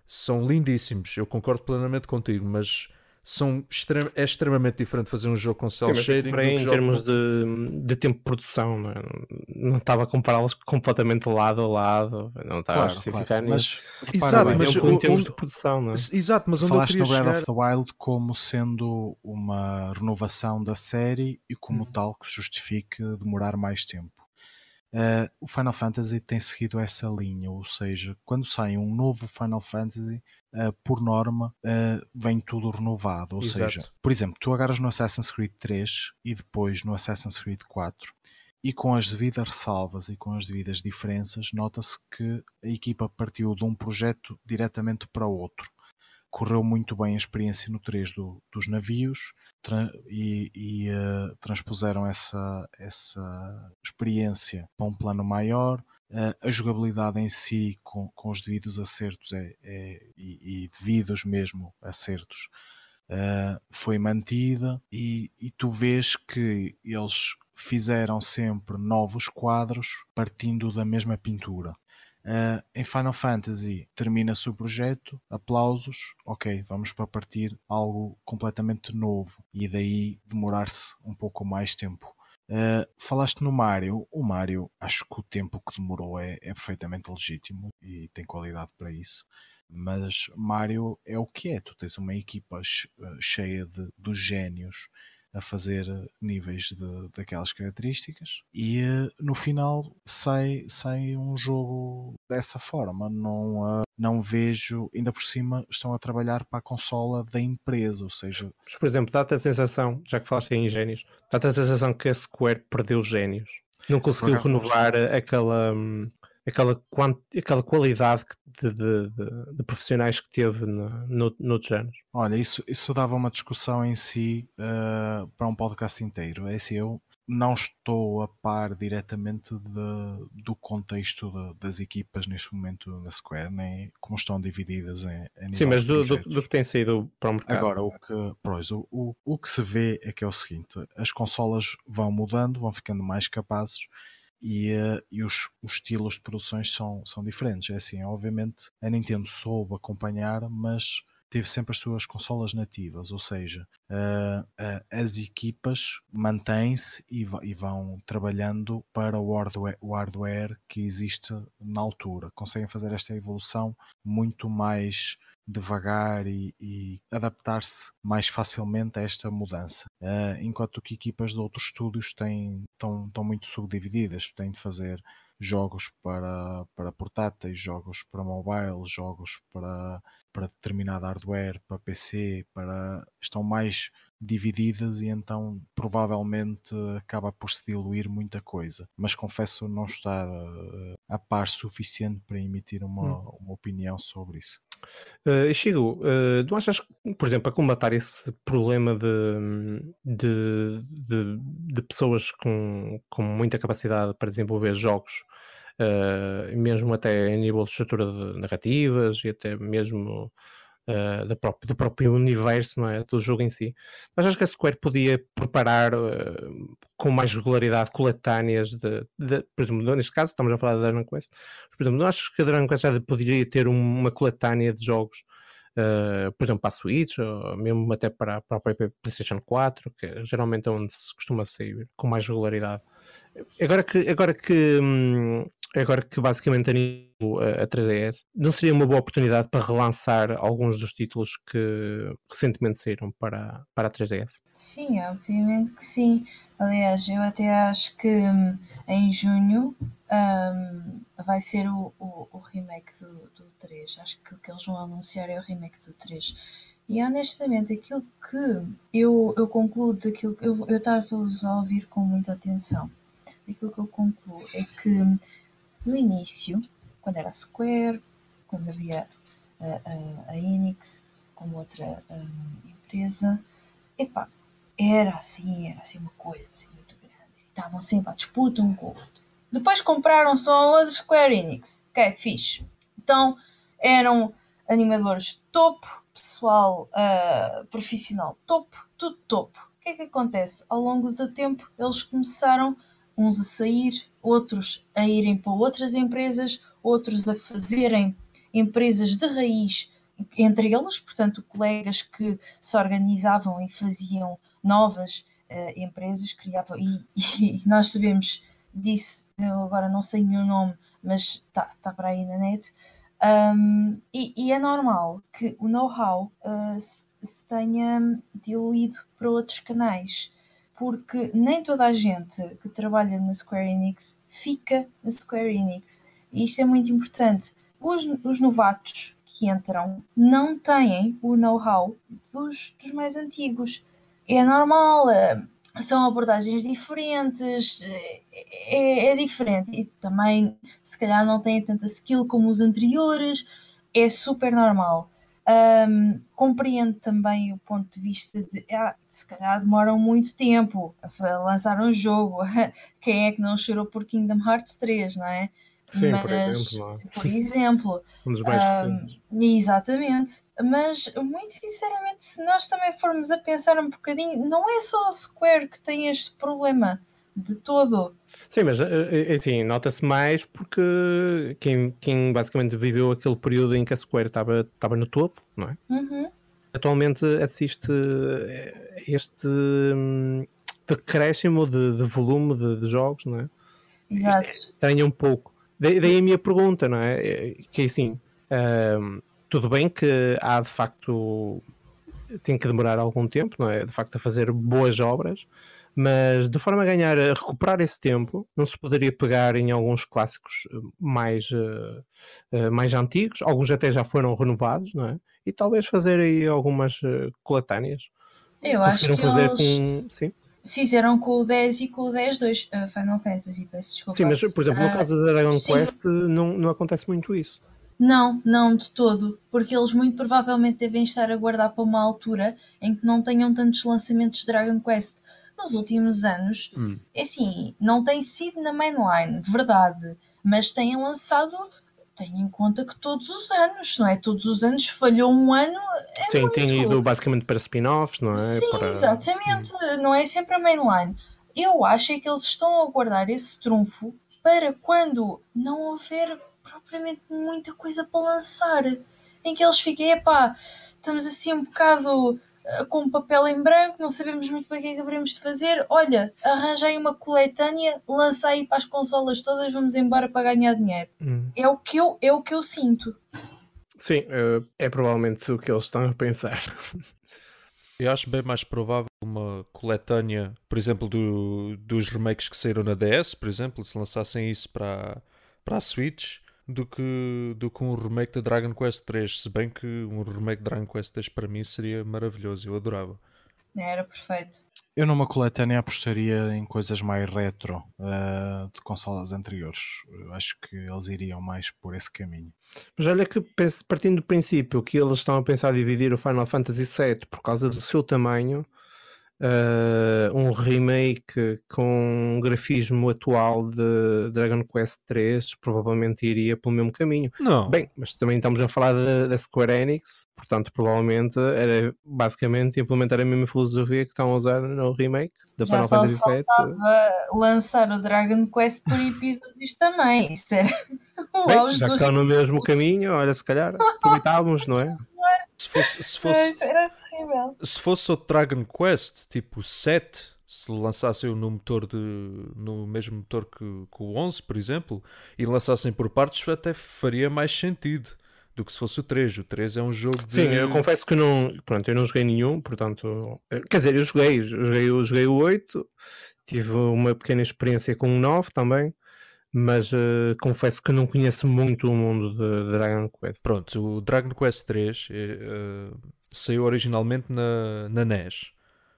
são lindíssimos, eu concordo plenamente contigo, mas são extrem, é extremamente diferente fazer um jogo com cel shading em termos de, de tempo de produção não, é? não estava a compará-los completamente lado a lado não estava claro, a justificar claro. mas, exato, mas, em termos de produção não é? exato, mas onde falaste no Breath chegar... of the Wild como sendo uma renovação da série e como hum. tal que justifique demorar mais tempo Uh, o Final Fantasy tem seguido essa linha, ou seja, quando sai um novo Final Fantasy, uh, por norma, uh, vem tudo renovado. Ou Exato. seja, por exemplo, tu agarras no Assassin's Creed 3 e depois no Assassin's Creed 4, e com as devidas ressalvas e com as devidas diferenças, nota-se que a equipa partiu de um projeto diretamente para outro correu muito bem a experiência no 3 do, dos navios e, e uh, transpuseram essa, essa experiência para um plano maior. Uh, a jogabilidade em si, com, com os devidos acertos é, é e, e, devidos mesmo acertos, uh, foi mantida. E, e tu vês que eles fizeram sempre novos quadros partindo da mesma pintura. Uh, em Final Fantasy termina-se o projeto, aplausos, ok, vamos para partir algo completamente novo e daí demorar-se um pouco mais tempo. Uh, falaste no Mario, o Mario acho que o tempo que demorou é, é perfeitamente legítimo e tem qualidade para isso mas Mario é o que é. Tu tens uma equipa cheia de, dos génios a fazer níveis de, daquelas características e eh, no final sai, sai um jogo dessa forma. Não, não vejo, ainda por cima, estão a trabalhar para a consola da empresa, ou seja. Mas, por exemplo, dá-te a sensação, já que falaste em gênios, dá-te a sensação que a Square perdeu génios. Não conseguiu renovar aquela. Aquela, quant, aquela qualidade de, de, de, de, profissionais que teve no, no, noutros anos. Olha, isso, isso dava uma discussão em si uh, para um podcast inteiro. É assim, eu não estou a par diretamente de, do contexto de, das equipas neste momento na Square, nem como estão divididas em, em Sim, mas do, do, do, que tem saído para o mercado. Agora, o que, pois, o, o, o que se vê é que é o seguinte: as consolas vão mudando, vão ficando mais capazes e, uh, e os, os, estilos de produções são, são diferentes. É assim, obviamente a Nintendo soube acompanhar, mas teve sempre as suas consolas nativas, ou seja, uh, uh, as equipas mantêm-se e, e, vão trabalhando para o hardware, o hardware que existe na altura. Conseguem fazer esta evolução muito mais devagar e, e adaptar-se mais facilmente a esta mudança. Uh, enquanto que equipas de outros estúdios têm, estão, estão muito subdivididas, têm de fazer jogos para, para portáteis, jogos para mobile, jogos para, para determinado hardware, para PC, para estão mais divididas e então provavelmente acaba por se diluir muita coisa. Mas confesso não estar uh, a par suficiente para emitir uma, hum. uma opinião sobre isso. Uh, Chico, uh, tu achas por exemplo, a combater esse problema de, de, de, de pessoas com, com muita capacidade para desenvolver jogos, uh, mesmo até em nível de estrutura de narrativas e até mesmo uh, do, próprio, do próprio universo não é? do jogo em si. Mas acho que a Square podia preparar uh, com mais regularidade coletâneas de, de, por exemplo, neste caso estamos a falar da Dragon Quest, por exemplo, não acho que a Dragon Quest já poderia ter uma coletânea de jogos Uh, por exemplo, para a Switch, ou mesmo até para, para a PlayStation 4, que geralmente é onde se costuma sair com mais regularidade. Agora que, agora que, hum, agora que basicamente animo a, a 3DS, não seria uma boa oportunidade para relançar alguns dos títulos que recentemente saíram para, para a 3DS? Sim, obviamente que sim. Aliás, eu até acho que hum, em junho um, vai ser o, o, o remake do, do 3. Acho que o que eles vão anunciar é o remake do 3. E honestamente, aquilo que eu, eu concluo daquilo que eu, estava a ouvir com muita atenção aquilo que eu concluo é que no início, quando era a Square, quando havia a, a, a Enix como outra um, empresa, epá, era assim, era assim uma coisa assim, muito grande. Estavam sempre à disputa um com o outro. Depois compraram só a Square Enix. Ok, fixe. Então eram animadores topo, pessoal uh, profissional topo, tudo topo. O que é que acontece? Ao longo do tempo, eles começaram uns a sair, outros a irem para outras empresas, outros a fazerem empresas de raiz entre eles, portanto, colegas que se organizavam e faziam novas uh, empresas, criavam, e, e, nós sabemos disso, eu agora não sei o nome, mas está tá para aí na net, um, e, e, é normal que o know-how uh, se, se, tenha diluído para outros canais, porque nem toda a gente que trabalha na Square Enix fica na Square Enix. E isto é muito importante. Os, os novatos que entram não têm o know-how dos, dos mais antigos. É normal, uh, são abordagens diferentes, é, é, diferente. E também, se calhar, não têm tanta skill como os anteriores, é super normal. Um, compreendo também o ponto de vista de ah, se calhar demoram muito tempo a lançar um jogo. (laughs) Quem é que não chorou por Kingdom Hearts 3, não é? Sim, mas, por exemplo. É? Por exemplo. (laughs) um dos mais recentes. exatamente. Mas, muito sinceramente, se nós também formos a pensar um bocadinho, não é só a Square que tem este problema de todo. Sim, mas eh, eh, assim, nota-se mais porque quem, quem basicamente viveu aquele período em que a Square estava, estava no topo, não é? Uhum. Atualmente assiste eh, este hum, decréscimo de, de volume de, de, jogos, não é? Exato. Tenha um pouco. Daí a minha pergunta, não é? é que assim, um, tudo bem que há de facto tem que demorar algum tempo, não é? De facto, a fazer boas obras, mas de forma a ganhar, a recuperar esse tempo, não se poderia pegar em alguns clássicos mais, uh, uh, mais antigos, alguns até já foram renovados, não é? E talvez fazer aí algumas coletâneas. Eu acho que fazer eles... com. Sim fizeram com o 10 e com o 10 2 uh, Final Fantasy, peço desculpa. Sim, mas por exemplo, no uh, caso da Dragon sim. Quest não, não acontece muito isso. Não, não de todo, porque eles muito provavelmente devem estar a guardar para uma altura em que não tenham tantos lançamentos de Dragon Quest. Nos últimos anos, hum. é assim, não tem sido na mainline, verdade, mas têm lançado tenha em conta que todos os anos, não é? Todos os anos falhou um ano. É Sim, muito. tem ido basicamente para spin-offs, não é? Sim, para... exatamente. Não é sempre a mainline. Eu acho é que eles estão a guardar esse trunfo para quando não houver propriamente muita coisa para lançar. Em que eles fiquem, epá, estamos assim um bocado eh, com papel em branco, não sabemos muito bem o que é que haveremos de fazer. Olha, arranjei uma coletânea, lancei para as consolas todas, vamos embora para ganhar dinheiro. Hum. É, o que eu, é o que eu sinto. Sim, é, é provavelmente o que eles estão a pensar. Eu acho bem mais provável uma coletânea, por exemplo, do, dos remakes que saíram na DS, por exemplo, se lançassem isso para, para a Switch, do que, do que um remake de Dragon Quest 3. Se bem que um remake de Dragon Quest 3 para mim seria maravilhoso, eu adorava. Era perfeito. Eu numa coletânea apostaria em coisas mais retro uh, de consolas anteriores. Eu acho que eles iriam mais por esse caminho. Mas olha que partindo do princípio que eles estão a pensar dividir o Final Fantasy VII por causa do seu tamanho, uh, um remake com um grafismo atual de Dragon Quest 3 provavelmente iria pelo mesmo caminho. Não. Bem, mas também estamos a falar da Square Enix, portanto, provavelmente era basicamente implementar a mesma filosofia que estão a usar no remake da Final Fantasy VII. lançar o Dragon Quest por (laughs) episódios também. Isso era (laughs) Bem, já que estão no mesmo caminho, olha, se calhar (laughs) aproveitávamos, não é? Se fosse, se fosse, era terrível. Se fosse o Dragon Quest, tipo 7, se lançassem no motor de no mesmo motor que, que o 11, por exemplo, e lançassem por partes, até faria mais sentido do que se fosse o 3. O 3 é um jogo de... Sim, eu confesso que não, pronto, eu não joguei nenhum, portanto, quer dizer, eu joguei, eu joguei, eu joguei o 8, tive uma pequena experiência com o 9 também, mas uh, confesso que não conheço muito o mundo de Dragon Quest. Pronto, o Dragon Quest 3 uh, eh, saiu originalmente na, na NES,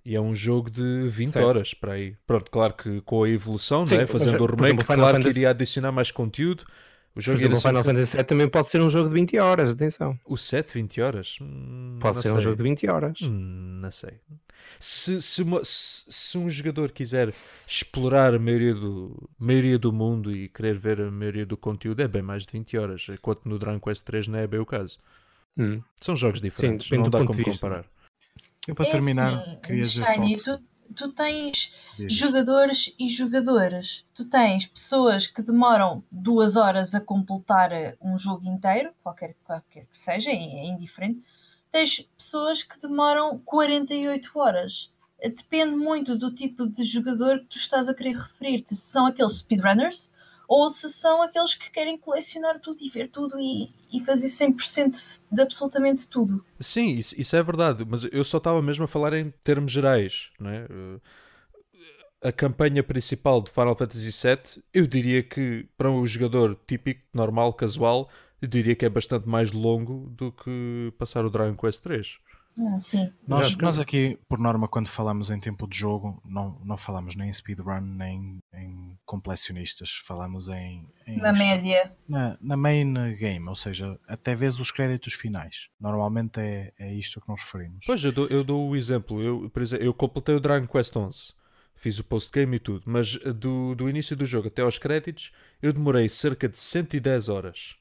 E é um jogo de 20 Certo. horas para aí. Pronto, claro que com a evolução, Sim, não é? fazendo o remake, exemplo, claro que iria adicionar mais conteúdo. O jogo o Final Fantasy VII também pode ser um jogo de 20 horas, atenção. O 7, 20 horas? Hum, Pode ser um sei. jogo de 20 horas. Hum, não sei. Se, se, uma- se- se um jogador quiser explorar a maioria do, maioria do mundo e querer ver a maioria do conteúdo, é bem mais de 20 horas. Enquanto no Dragon Quest 3 não é bem o caso. Hum. São jogos diferentes, depende não dá como de comparar. Eu para É terminar, assim, queria dizer só. Shiny, tu, tens jogadores e jogadoras. Tu tens pessoas que demoram duas horas a completar eh, um jogo inteiro, qualquer, qualquer que seja, é, é indiferente. Tens pessoas que demoram 48 horas. Eh, Depende muito do tipo de jogador que tu estás a querer referir-te. Se são aqueles speedrunners ou se são aqueles que querem colecionar tudo e ver tudo e, e fazer 100% de absolutamente tudo. Sim, isso, isso é verdade, mas eu só estava mesmo a falar em termos gerais, não é? Uh, A campanha principal de Final Fantasy VII, eu diria que para um jogador típico, normal, casual, eu diria que é bastante mais longo do que passar o Dragon Quest 3. Ah, sim. Nós, nós aqui, por norma, quando falamos em tempo de jogo, não, não falamos nem em speedrun, nem em completionistas. Falamos em. em Na média. na, na main game, ou seja, até vezes os créditos finais. Normalmente é, é isto que nos referimos. Pois, eu dou, eu dou o exemplo. Eu, por exemplo, eu completei o Dragon Quest 11. Fiz o postgame e tudo. Mas uh, do, do início do jogo até aos créditos, eu demorei cerca de 110 horas.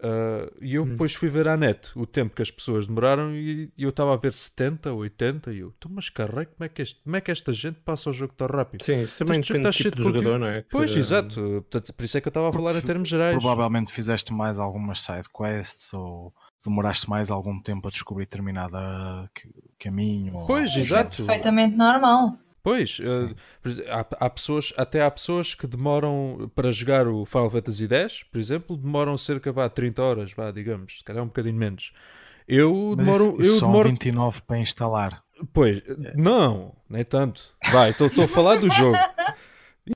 Uh, e eu depois fui ver à net o tempo que as pessoas demoraram e, e eu estava a ver 70, 80 e eu, "Então, mas carrega, como é, que este, como é que esta gente passa o jogo tão rápido? Sim, isso também Este depende do tipo de jogador, conteúdo. não é? Que- Pois, exato. Portanto, por isso é que eu estava a falar em termos gerais. Provavelmente fizeste mais algumas side quests ou demoraste mais algum tempo a descobrir determinado ca- caminho. ou- Pois, é exato. perfeitamente normal. Pois, exemplo, há, há pessoas, até há pessoas que demoram para jogar o Final Fantasy X, por exemplo, demoram cerca vá 30 horas, vá, digamos, se calhar um bocadinho menos. Eu Mas demoro, isso, eu são demoro, 29 para instalar. pois, não, nem tanto. Vai, estou a falar do jogo.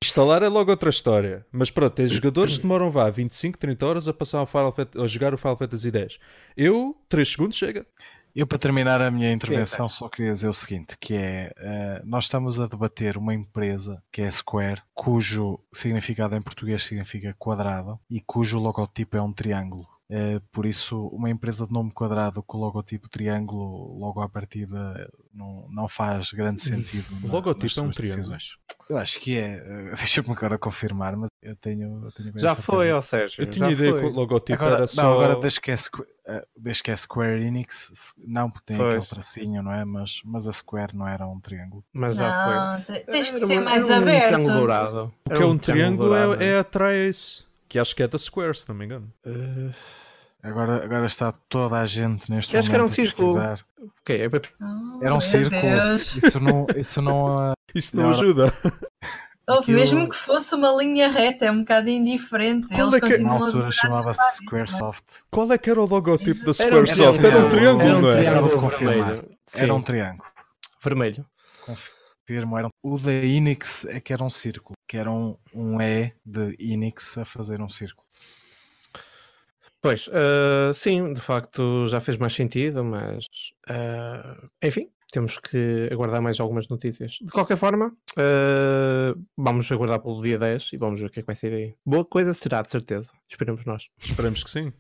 Instalar é logo outra história. Mas pronto, tens jogadores que demoram vá 25, 30 horas a passar o Final Fant- a jogar o Final Fantasy X. Eu, 3 segundos chega. Eu, para terminar a minha intervenção, só queria dizer o seguinte: que é eh, nós estamos a debater uma empresa que é Square, cujo significado em português significa quadrado e cujo logotipo é um triângulo. Eh, por isso, uma empresa de nome quadrado com o logotipo triângulo, logo à partida, não, não faz grande sentido. O na- logotipo é um triângulo. decisões. Eu acho que é. eh, (laughs) Deixa-me agora confirmar, mas eu tenho. Eu tenho Já foi, ó Sérgio. Eu tinha ideia foi. que o logotipo Agora, era só. não, agora desde que, é eh, desde que é Square Enix, não porque tem Pois. aquele tracinho, não é? Mas, mas a Square não era um triângulo. Mas já Não, foi. te- tens que Era ser mais um aberto. triângulo dourado. O que Era é um triângulo dourado. é, é a que acho que é da Square, se não me engano. Eh, Agora, agora está toda a gente neste Eu acho que era um momento a círculo. pesquisar. ok, é para- Oh, Era um meu círculo. Deus. Isso não, isso não ah, (laughs) Isso não ajuda. Houve, Aquilo- Mesmo que fosse uma linha reta, é um bocado indiferente. Qual Eles é que- na continuam a altura chamava-se Squaresoft. Qual é que era o logotipo da Era um Squaresoft? Era um triângulo, era um não é? triângulo Vou confirmar. vermelho. Era um triângulo. vermelho. Confirmo, era O da Enix é que era um círculo, que era um, um E de Enix a fazer um círculo. Pois, eh, sim, de facto já fez mais sentido, mas eh, enfim, temos que aguardar mais algumas notícias. De qualquer forma, eh, vamos aguardar pelo dia 10 e vamos ver o que é que vai ser aí. Boa coisa será, de certeza. Esperemos nós. Esperemos que sim.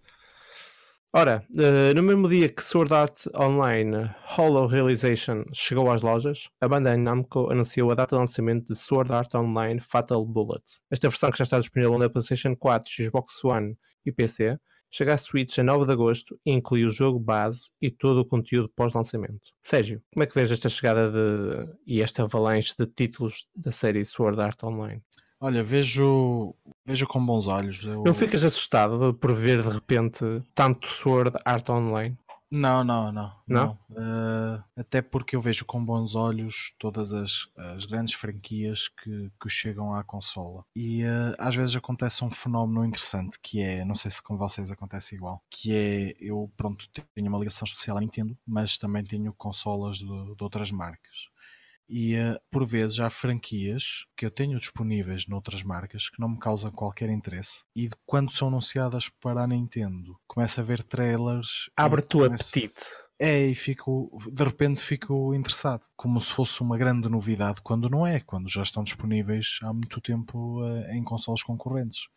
Ora, eh, no mesmo dia que Sword Art Online Hollow Realization chegou às lojas, a Bandai Namco anunciou a data de lançamento de Sword Art Online Fatal Bullet. Esta versão que já está disponível na PlayStation 4, Xbox One e PC, chega à Switch a 9 de agosto e inclui o jogo base e todo o conteúdo pós-lançamento. Sérgio, como é que vês esta chegada de, e esta avalanche de títulos da série Sword Art Online? Olha, vejo, vejo com bons olhos. Eu- Não ficas assustado por ver de repente tanto Sword Art Online? Não, não, não. Não? Uh, até porque eu vejo com bons olhos todas as, as grandes franquias que, que chegam à consola. E uh, às vezes acontece um fenómeno interessante que é, não sei se com vocês acontece igual, que é eu, pronto, tenho uma ligação especial à Nintendo, mas também tenho consolas de, de outras marcas. E uh, por vezes há franquias que eu tenho disponíveis noutras marcas que não me causam qualquer interesse. E quando são anunciadas para a Nintendo, começo a ver trailers. Abre-te o começo- apetite. É, e fico, de repente fico interessado, como se fosse uma grande novidade, quando não é, quando já estão disponíveis há muito tempo uh, em consoles concorrentes.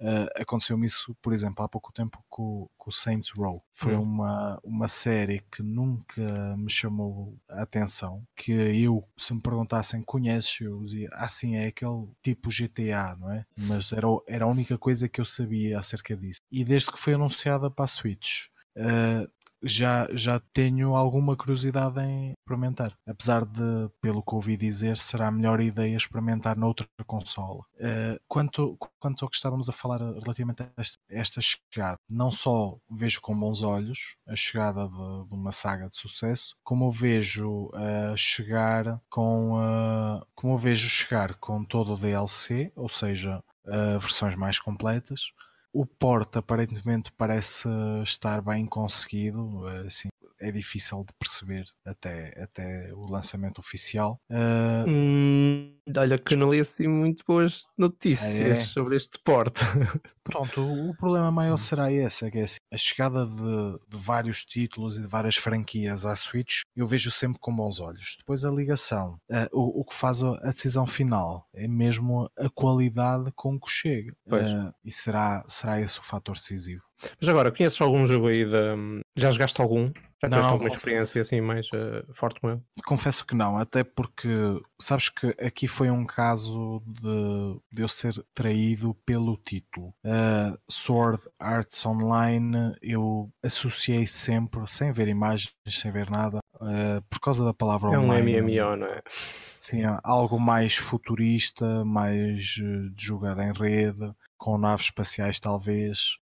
Uh, Aconteceu-me isso, por exemplo, há pouco tempo com, com o Saints Row. Foi hum. uma, uma série que nunca me chamou a atenção. Que eu, se me perguntassem, conheces? Eu dizia, assim, é aquele tipo GTA, não é? Mas era, era a única coisa que eu sabia acerca disso. E desde que foi anunciada para a Switch, Uh, já, já tenho alguma curiosidade em experimentar. Apesar de, pelo que ouvi dizer, será a melhor ideia experimentar noutra consola. Uh, quanto, quanto ao que estávamos a falar relativamente a esta, esta, chegada, não só vejo com bons olhos a chegada de, de uma saga de sucesso, como vejo uh, chegar com uh, como vejo chegar com todo o DLC, ou seja, uh, versões mais completas o port aparentemente parece estar bem conseguido, assim, é difícil de perceber até, até o lançamento oficial. Uh... Hum, olha que não li assim muito boas notícias é. sobre este port. (laughs) Pronto, o, o, problema maior será esse, é é assim, a chegada de, de, vários títulos e de várias franquias à Switch eu vejo sempre com bons olhos. Depois a ligação, uh, o, o, que faz a decisão final é mesmo a qualidade com que chega. Uh, e será, será esse o fator decisivo. Mas agora, conheces algum jogo aí de... Já jogaste algum? Já tiveste alguma experiência assim mais uh, forte com ele? Confesso que não, até porque sabes que aqui foi um caso de, de eu ser traído pelo título. Uh, Sword Arts Online eu associei sempre, sem ver imagens, sem ver nada, uh, por causa da palavra é online. É um MMO, não é? Sim, algo mais futurista, mais de jogar em rede, com naves espaciais talvez.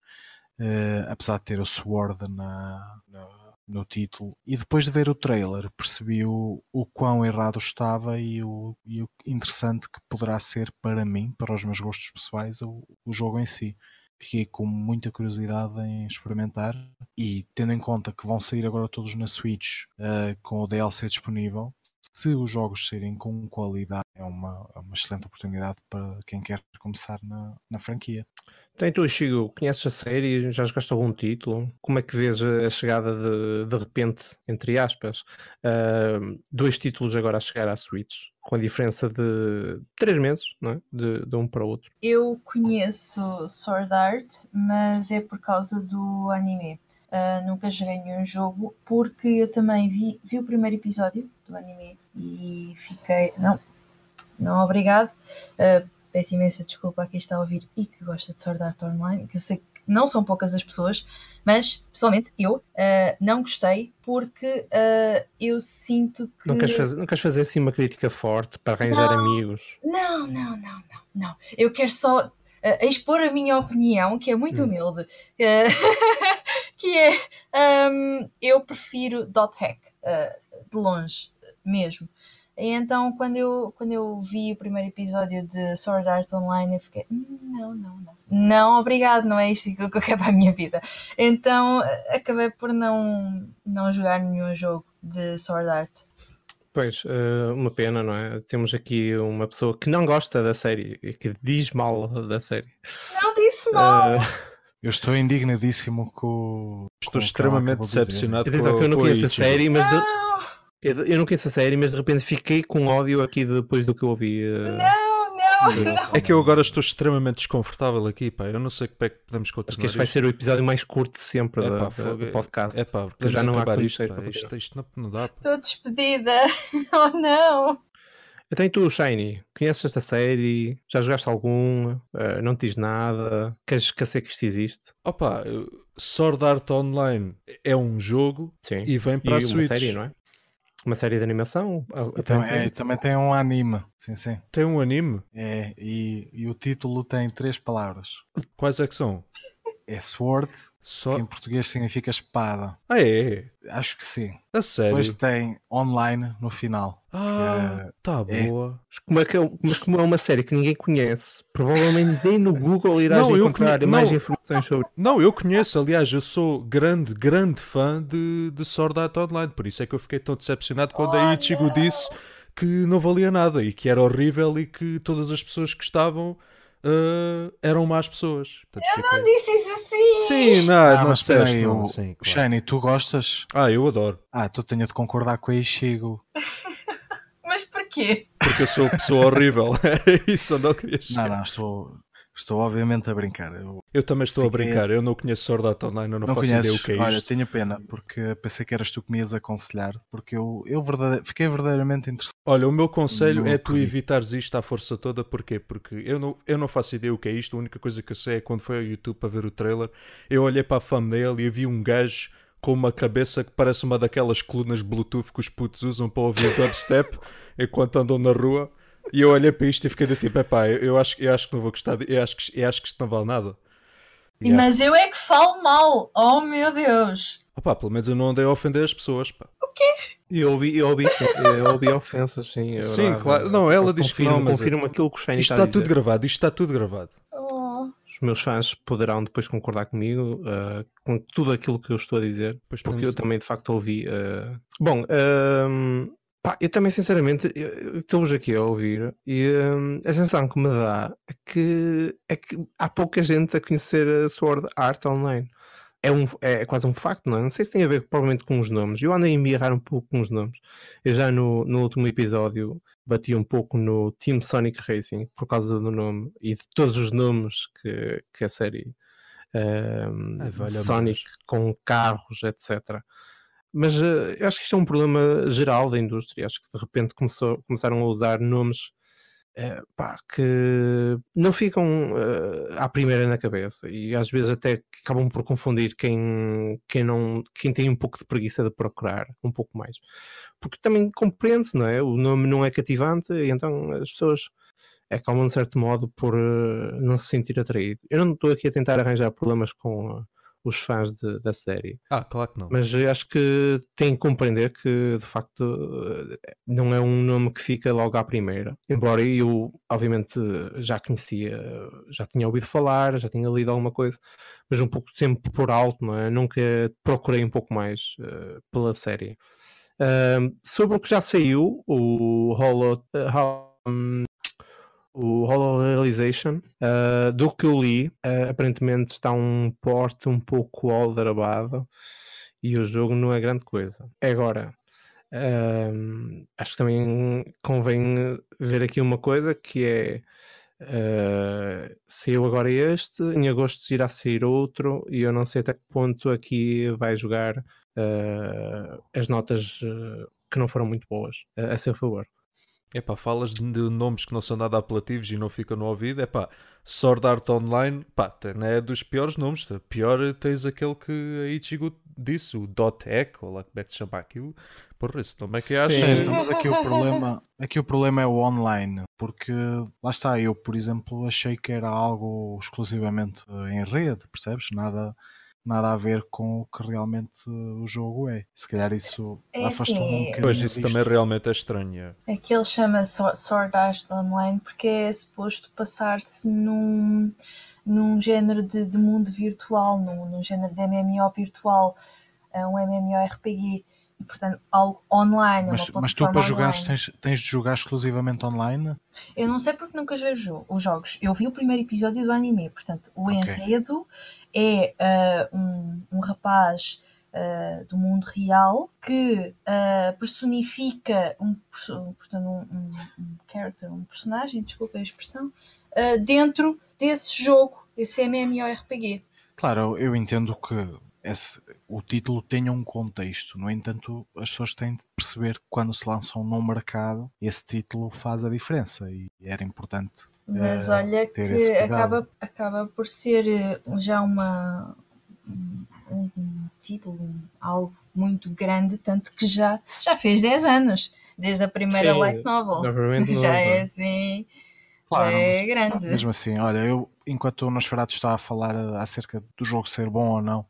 Uh, apesar de ter o Sword na, na, no título. E depois de ver o trailer, percebi o, o quão errado estava e o, e o interessante que poderá ser para mim, para os meus gostos pessoais, o, o jogo em si. Fiquei com muita curiosidade em experimentar e tendo em conta que vão sair agora todos na Switch uh, com o DLC disponível, se os jogos serem com qualidade, é uma, é uma excelente oportunidade para quem quer começar na, na franquia. Então, tu, Chico, conheces a série? Já jogaste algum título? Como é que vês a chegada de, de repente, entre aspas, uh, dois títulos agora a chegar à Switch? Com a diferença de três meses, não é? De, de um para o outro. Eu conheço Sword Art, mas é por causa do anime. Uh, nunca joguei nenhum jogo porque eu também vi, vi o primeiro episódio do anime e fiquei. Não, não, obrigado. Uh, peço imensa desculpa a quem está a ouvir e que gosta de Sword Art Online, que eu sei que não são poucas as pessoas, mas pessoalmente eu uh, não gostei porque uh, eu sinto que. Não queres, fazer, não queres fazer assim uma crítica forte para arranjar não, amigos? Não, não, não, não, não. Eu quero só uh, expor a minha opinião, que é muito hum. humilde, (laughs) que é um, eu prefiro dot hack de longe mesmo. E então, quando eu, quando eu vi o primeiro episódio de Sword Art Online, eu fiquei: hum, não, não, não. Não, obrigado, não é isto que eu quero para a minha vida. Então, acabei por não, não jogar nenhum jogo de Sword Art. Pois, eh, uma pena, não é? Temos aqui uma pessoa que não gosta da série e que diz mal da série. Não disse mal! Uh... Eu estou indignadíssimo com. Estou com extremamente decepcionado com, com, que eu não conheço a série, mas. De... Eu não conheço a série, mas de repente fiquei com ódio aqui depois do que eu ouvi. Uh... Não, não, não. É que eu agora estou extremamente desconfortável aqui, pá. Eu não sei como é que podemos continuar. Acho que este vai ser o episódio mais curto de sempre é, da, pá, do podcast. É pá, já não há isto, isto, isto, não, não dá. Estou despedida. (laughs) Oh não. E tu, Shiny, conheces esta série? Já jogaste algum? Uh, não te diz nada? Queres que sei que isto existe? Opa, Sword Art Online é um jogo Sim. e vem para e a Switch. série, não é? Uma série de animação? Então, é, também tem um anime. Sim, sim. Tem um anime? É, e, e o título tem três palavras. Quais é que são? É Sword, Só... que em português significa espada. Ah, é? Acho que sim. A sério? Depois tem online no final. Ah, é, tá é. boa. Mas como, é que é, mas como é uma série que ninguém conhece, provavelmente nem no Google irás não, encontrar mais não, informações sobre. Não, eu conheço. Aliás, eu sou grande, grande fã de, de Sword Art Online. Por isso é que eu fiquei tão decepcionado quando oh, a Ichigo não. disse que não valia nada e que era horrível e que todas as pessoas que estavam uh, eram más pessoas. Portanto, eu fiquei... não disse isso assim! Sim, não, Ah, não disseste. aí, não, o- sim, claro. Shiny, tu gostas? Ah, eu adoro. Ah, tu tenho de concordar com o Ishigo. (laughs) Mas porquê? Porque eu sou pessoa horrível. Era (laughs) isso, eu não queria Não, não, estou, estou obviamente a brincar. Eu Eu também estou a Fiquei- brincar. Eu não conheço Sword Art Online, eu não, não, faço conheces. ideia o que é Olha, isto. tenho pena, porque pensei que eras tu que me ias aconselhar, porque eu, eu verdade- fiquei verdadeiramente interessado. Olha, o meu conselho é tu vi. evitares isto à força toda, porquê? Porque eu não, eu não faço ideia o que é isto, a única coisa que eu sei é quando foi ao YouTube para ver o trailer, eu olhei para a thumbnail e vi um gajo com uma cabeça que parece uma daquelas colunas Bluetooth que os putos usam para ouvir dubstep (laughs) enquanto andam na rua, e eu olhei para isto e fiquei do tipo, epá, eu, eu, acho, eu acho que não vou gostar, de- eu, acho que, eu acho que isto não vale nada. Yeah. Mas eu é que falo mal! Oh meu Deus! Opá, pelo menos eu não andei a ofender as pessoas, pá. Eu ouvi, eu ouvi, eu ouvi ofensas, sim. é Sim, claro. Não, ela Eu diz que confirmo- não, mas- Confirmo aquilo que o Shiny Isto está tudo gravado, isto está tudo gravado. Oh. Os meus fãs poderão depois concordar comigo uh, com tudo aquilo que eu estou a dizer, Pois porque eu também de facto ouvi. uh, Bom, um, pá, eu também sinceramente estou-vos aqui a ouvir e um, a sensação que me dá é que, é que há pouca gente a conhecer a Sword Art Online. É, um, é quase um facto, não é? Não sei se tem a ver provavelmente com os nomes. Eu ando a embirrar um pouco com os nomes. Eu já no, no último episódio bati um pouco no Team Sonic Racing por causa do nome e de todos os nomes que, que a série valha-me Sonic com carros, etc. Mas eh, eu acho que isto é um problema geral da indústria. Acho que de repente começou, começaram a usar nomes eh, pá, que não ficam eh, à primeira na cabeça e às vezes até acabam por confundir quem, quem, não, quem tem um pouco de preguiça de procurar um pouco mais. Porque também compreende-se, não é? O nome não é cativante e então as pessoas acabam de certo modo por não se sentir atraído. Eu não estou aqui a tentar arranjar problemas com os fãs de- da série. Ah, claro que não. Mas acho que têm que compreender que de facto eh, não é um nome que fica logo à primeira. Embora eu, obviamente, já conhecia, já tinha ouvido falar, já tinha lido alguma coisa, mas um pouco sempre por alto, não é? Nunca procurei um pouco mais eh, pela série. Ahm, sobre o que já saiu, o Holo. eh, Ho- hum, o Hollow Realization, uh, do que eu li, uh, aparentemente está um porte um pouco aldrabado e o jogo não é grande coisa. Agora, um, acho que também convém ver aqui uma coisa que é uh, saiu agora este, em agosto irá sair outro e eu não sei até que ponto aqui vai jogar uh, as notas uh, que não foram muito boas uh, a seu favor. Epá, falas de, nomes que não são nada apelativos e não ficam no ouvido. Epá, Sword Art Online, pá, não é dos piores nomes. Pior tens aquele que a Ichigo disse, o Dot Egg, ou lá como é que se chama aquilo. Porra, esse nome é que Sim. acha. Sim, então, mas aqui o problema, aqui o problema é o online, porque lá está, eu, por exemplo, achei que era algo exclusivamente em rede, percebes? Nada, nada a ver com o que realmente o jogo é. Se calhar isso É afastou-me um assim, bocadinho. Pois, isso também realmente é estranho. é. Aquele chama Sword Sword Art Online porque é suposto passar-se num, num género de, de mundo virtual, num, num género de MMO virtual, eh, um MMORPG. Portanto, algo online, Mas, mas tu para jogar tens, tens de jogar exclusivamente online? Eu não sei porque nunca joguei os jogos. Eu vi o primeiro episódio do anime, portanto, o Ok. enredo é ah, um, um rapaz ah, do mundo real que ah, personifica um, portanto, um, um, um character, um personagem, desculpa a expressão, dentro desse jogo, esse MMORPG. Claro, eu entendo que esse- o título tenha um contexto, no entanto, as pessoas têm de perceber que quando se lançam no mercado, esse título faz a diferença e era importante. Mas eh, olha ter que acaba, acaba por ser eh, já uma um, um título, um- algo muito grande, tanto que já, já fez 10 anos, desde a primeira Sim, light novel. já (laughs) é é? assim, Claro, já é grande. Mesmo assim, olha, eu enquanto o Nosferatu estava a falar eh, acerca do jogo ser bom ou não,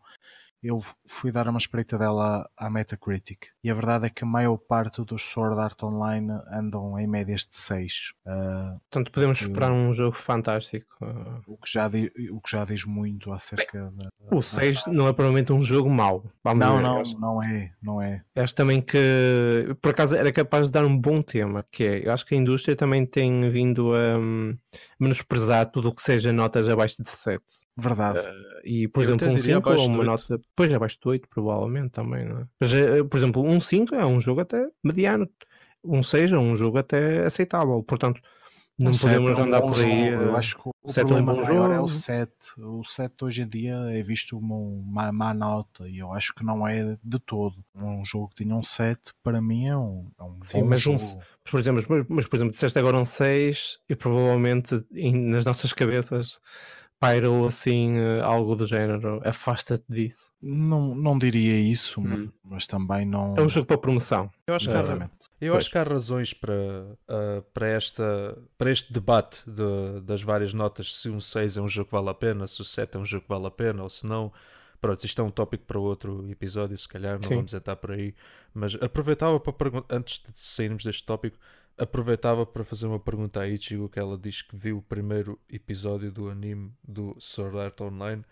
eu fui dar uma espreita dela à Metacritic e a verdade é que a maior parte dos Sword Art Online andam em médias de 6. Uh, Portanto, podemos esperar um jogo fantástico. Uh, o, que já di, o que já diz muito acerca da. O 6 não é provavelmente um jogo mau. Vamos não, ver. não, não é, não é. Acho também que, por acaso, era capaz de dar um bom tema, que é, eu acho que a indústria também tem vindo a um, menosprezar tudo o que seja notas abaixo de 7. Verdade. Uh, e, por eu exemplo, um 5 ou uma nota. Pois, abaixo de 8, provavelmente também, não é? Mas, eh, por exemplo, um 5 é um jogo até mediano. Um 6 é um jogo até aceitável. Portanto, não podemos é um andar por aí. Jogo. Eu acho que o set problema é um maior é o 7. O 7 hoje em dia é visto uma má nota e eu acho que não é de todo. Um jogo que tinha um 7 para mim é um, é um Sim, mas jogo. Um, por exemplo, mas, mas, por exemplo, disseste agora um 6 e provavelmente nas nossas cabeças pairou assim eh, algo do género, afasta-te disso. Não, não diria isso, hum. mas também não. É um jogo para promoção. Eu acho, Exatamente. Que, há, eu acho que há razões para, uh, para, esta, para este debate de, das várias notas: se um 6 é um jogo que vale a pena, se o 7 é um jogo que vale a pena, ou se não. Pronto, isto é um tópico para outro episódio, se calhar, não Sim. vamos entrar por aí. Mas aproveitava para perguntar, antes de sairmos deste tópico, aproveitava para fazer uma pergunta a Ichigo, que ela diz que viu o primeiro episódio do anime do Sword Art Online.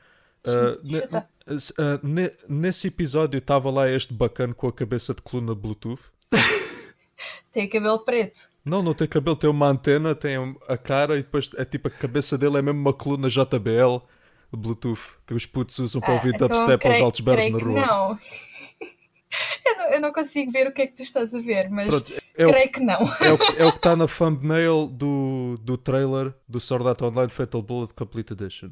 Uh, ne, uh, ne, nesse episódio estava lá este bacana com a cabeça de coluna Bluetooth. (laughs) tem cabelo preto. Não, não tem cabelo, tem uma antena, tem a cara e depois é tipo a cabeça dele é mesmo uma coluna JBL Bluetooth que os putos usam para ouvir ah, então dubstep aos altos berros na rua. Não. Eu não, eu não, consigo ver o que é que tu estás a ver, mas Pronto, é creio o, que não. É (laughs) o, é o que está na thumbnail do, do trailer do Sword Art Online Fatal Bullet Complete Edition.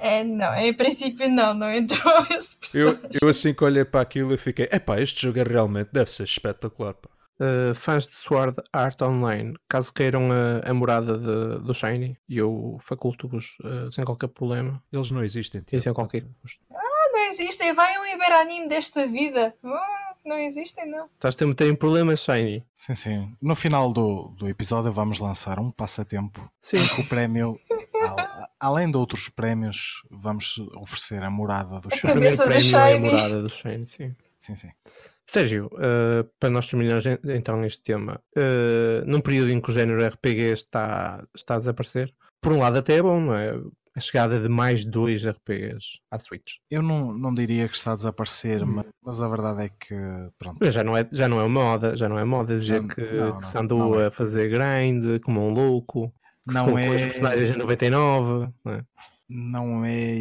É, não, em princípio não, não entrou (laughs) esse personagem. Eu, eu assim que olhei para aquilo e fiquei, epá, este jogo é realmente, deve ser espetacular, pá. Uh, fãs de Sword Art Online, caso queiram a, a morada de, do Shiny, eu faculto-vos uh, sem qualquer problema. Eles não existem. E sem qualquer custo. Não existem. Vai um ver anime desta vida. Hum, não existem, não. Estás a ter problemas, Shiny. Sim, sim. No final do, do episódio vamos lançar um passatempo. Sim. O prémio, além de outros prémios, vamos oferecer a morada do Shiny. O primeiro prémio do é a morada do Shiny, sim. Sim, sim. Sérgio, uh, para nós terminarmos então este tema, uh, num período em que o género RPG está, está a desaparecer, por um lado até é bom, não é? A chegada de mais dois RPGs à Switch. Eu não, não diria que está a desaparecer, hum. mas, mas, a verdade é que pronto. Já não é, já não é moda, já não é moda dizer não, que, não, que se andou é. a fazer grind como um louco, que não se é... os personagens em 99. Não é? não é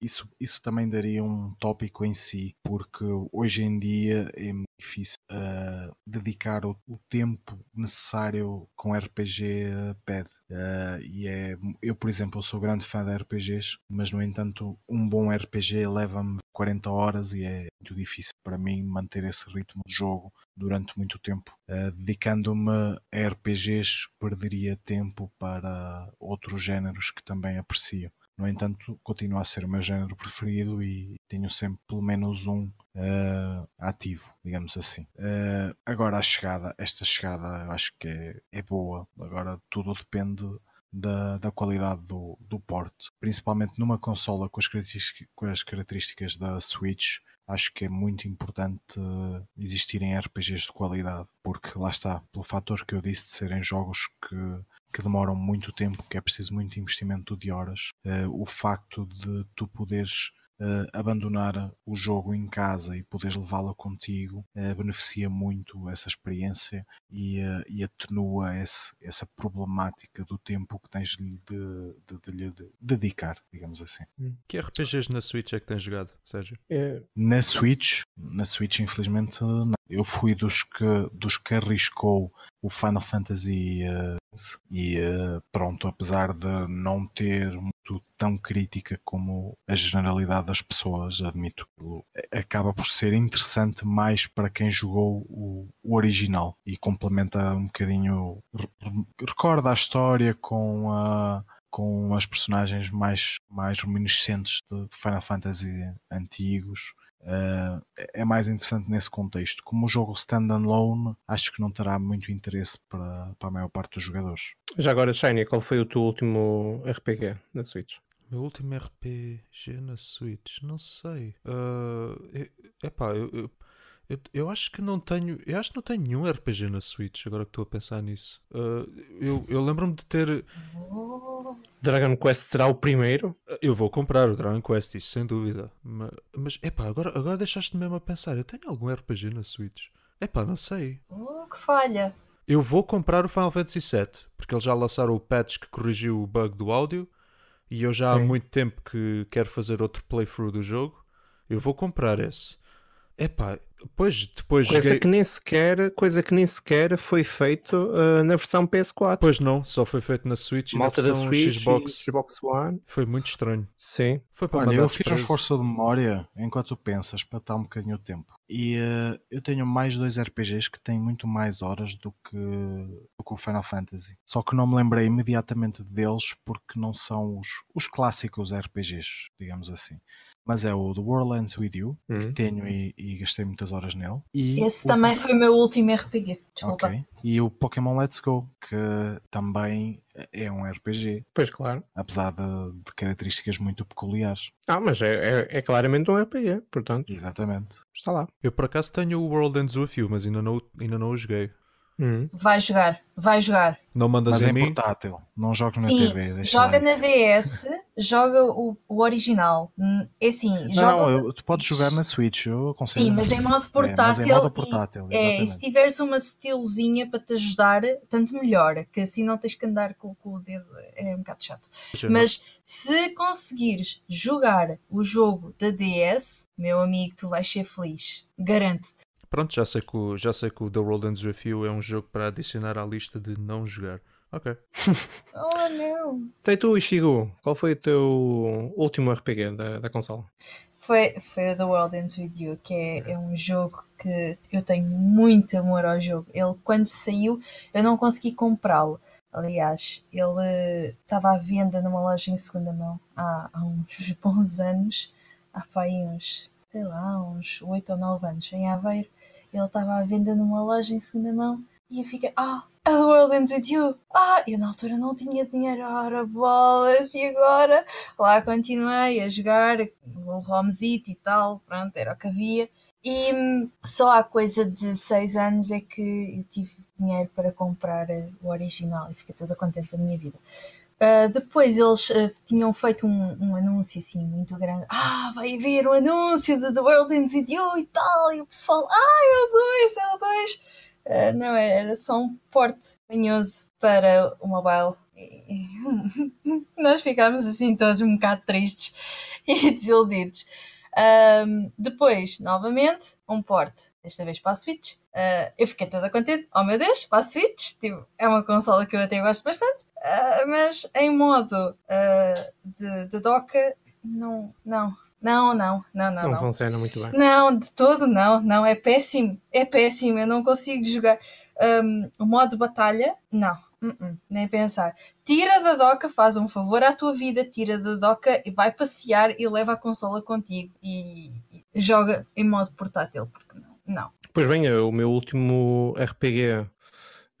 isso isso também daria um tópico em si porque hoje em dia é difícil uh, dedicar o, o, tempo necessário com RPG pede uh, e é eu por exemplo eu sou grande fã de RPGs mas no entanto um bom RPG leva-me 40 horas e é muito difícil para mim manter esse ritmo de jogo durante muito tempo. Uh, dedicando-me a RPGs perderia tempo para outros géneros que também aprecio no entanto, continua a ser o meu género preferido e tenho sempre pelo menos um uh, ativo, digamos assim. Uh, agora, a chegada, esta chegada eu acho que é, é boa. Agora, tudo depende da, da, qualidade do, do porte, principalmente numa consola com as, com as, características da Switch. Acho que é muito importante uh, existirem RPGs de qualidade, porque lá está, pelo fator que eu disse de serem jogos que que demoram muito tempo, que é preciso muito investimento de horas. Uh, o facto de tu poderes uh, abandonar o jogo em casa e poderes levá-lo contigo uh, beneficia muito essa experiência e, uh, e atenua esse, essa problemática do tempo que tens de, de, de, lhe dedicar, digamos assim. Hum. Que RPGs na Switch é que tens jogado, Sérgio? É... Na Switch, na Switch infelizmente não. Eu fui dos que, dos que arriscou o Final Fantasy uh, e uh, pronto, apesar de não ter muito tão crítica como a generalidade das pessoas, admito, acaba por ser interessante mais para quem jogou o, o original e complementa um bocadinho, recorda a história com a com as personagens mais, mais reminiscentes de Final Fantasy antigos Uh, é mais interessante nesse contexto. Como o jogo standalone, acho que não terá muito interesse para, para a maior parte dos jogadores. Já agora, Shiny, qual foi o teu último RPG na Switch? Meu último RPG na Switch, não sei. Uh, é, epá, eu, eu, eu, eu, acho que não tenho. Eu acho que não tenho nenhum RPG na Switch, agora que estou a pensar nisso. Uh, eu eu lembro-me de ter. Dragon Quest será o primeiro? Eu vou comprar o Dragon Quest, isso sem dúvida. Mas, mas epá, agora, agora deixaste-me mesmo a pensar. Eu tenho algum RPG na Switch? Epá, não sei. Oh, que falha! Eu vou comprar o Final Fantasy VII, porque eles já lançaram o patch que corrigiu o bug do áudio e eu já Sim. há muito tempo que quero fazer outro playthrough do jogo. Eu vou comprar esse. Epá, Pois, depois coisa joguei... que nem sequer Coisa que nem sequer foi feito uh, na versão PS4. Pois não, só foi feito na Switch e Malta na versão Switch Xbox. Xbox One. Foi muito estranho. Sim. Foi para Olha, eu fiz um esforço de memória enquanto tu pensas para estar um bocadinho o tempo. E uh, eu tenho mais dois RPGs que têm muito mais horas do que, do que o Final Fantasy. Só que não me lembrei imediatamente deles porque não são os, os clássicos RPGs, digamos assim mas é o The World Ends With You, que uhum. tenho e, e, gastei muitas horas nele. E Esse o... também foi o meu último RPG, desculpa. Okay. E o Pokémon Let's Go, que também é um RPG. Pois claro. Apesar de, de características muito peculiares. Ah, mas é, é, é, claramente um RPG, portanto. Exatamente. Está lá. Eu por acaso tenho o World Ends With You, mas ainda não, ainda não o joguei. Uhum. Vai jogar, vai jogar. Não mandas Mas em é mim? portátil, não joga na Sim, TV. Joga na DS, joga o, o original. Hum, é assim, não, joga... não, tu podes jogar na Switch, eu aconselho. Sim, mas em modo portátil. É, em modo portátil e, é, e se tiveres uma steelzinha para te ajudar, tanto melhor, que assim não tens que andar com, com o dedo, é um bocado chato. Mas se conseguires jogar o jogo da DS, meu amigo, tu vais ser feliz. Garanto-te. Pronto, já sei, que o, já sei que o The World Ends With You é um jogo para adicionar à lista de não jogar. Ok. (laughs) oh não! Tem tu, Ishigo, qual foi o teu último RPG da, da consola? Foi, foi o The World Ends With You, que é, é um jogo que eu tenho muito amor ao jogo. Ele, quando saiu, eu não consegui comprá-lo. Aliás, ele estava à venda numa loja em segunda mão há, há uns (laughs) bons anos, há pá, uns, sei lá, uns 8 ou 9 anos, em Aveiro ele estava à venda numa loja em segunda mão e eu fiquei, ah, oh, The World Ends With You. Ah, eu na altura não tinha dinheiro, ora bolas, e agora? Lá continuei a jogar o Romzito e tal, pronto, era o que havia. E hum, só há coisa de seis anos é que eu tive dinheiro para comprar o original e fiquei toda contente da minha vida. Uh, depois eles uh, tinham feito um, um, anúncio assim muito grande. Ah, vai haver um anúncio de The World Ends With You e tal. E o pessoal, ah, é o 2, é o 2. Uh, não, era só um porte manhoso para o mobile. E, (laughs) nós ficámos assim todos um bocado tristes (laughs) e desiludidos. Um, depois, novamente, um porte, desta vez para a Switch. Eu fiquei toda contente. Oh meu Deus, para a Switch. Tipo, é uma consola que eu até gosto bastante. Uh, mas em modo uh, de, de doca, não, não, não, não, não, não. Não funciona muito bem. Não, de todo não, não, é péssimo, é péssimo, eu não consigo jogar. Um, o modo batalha, não, uh -uh, nem pensar. Tira da doca, faz um favor à tua vida, tira da doca e vai passear e leva a consola contigo e, e joga em modo portátil, porque não, não. Pois bem, o meu último RPG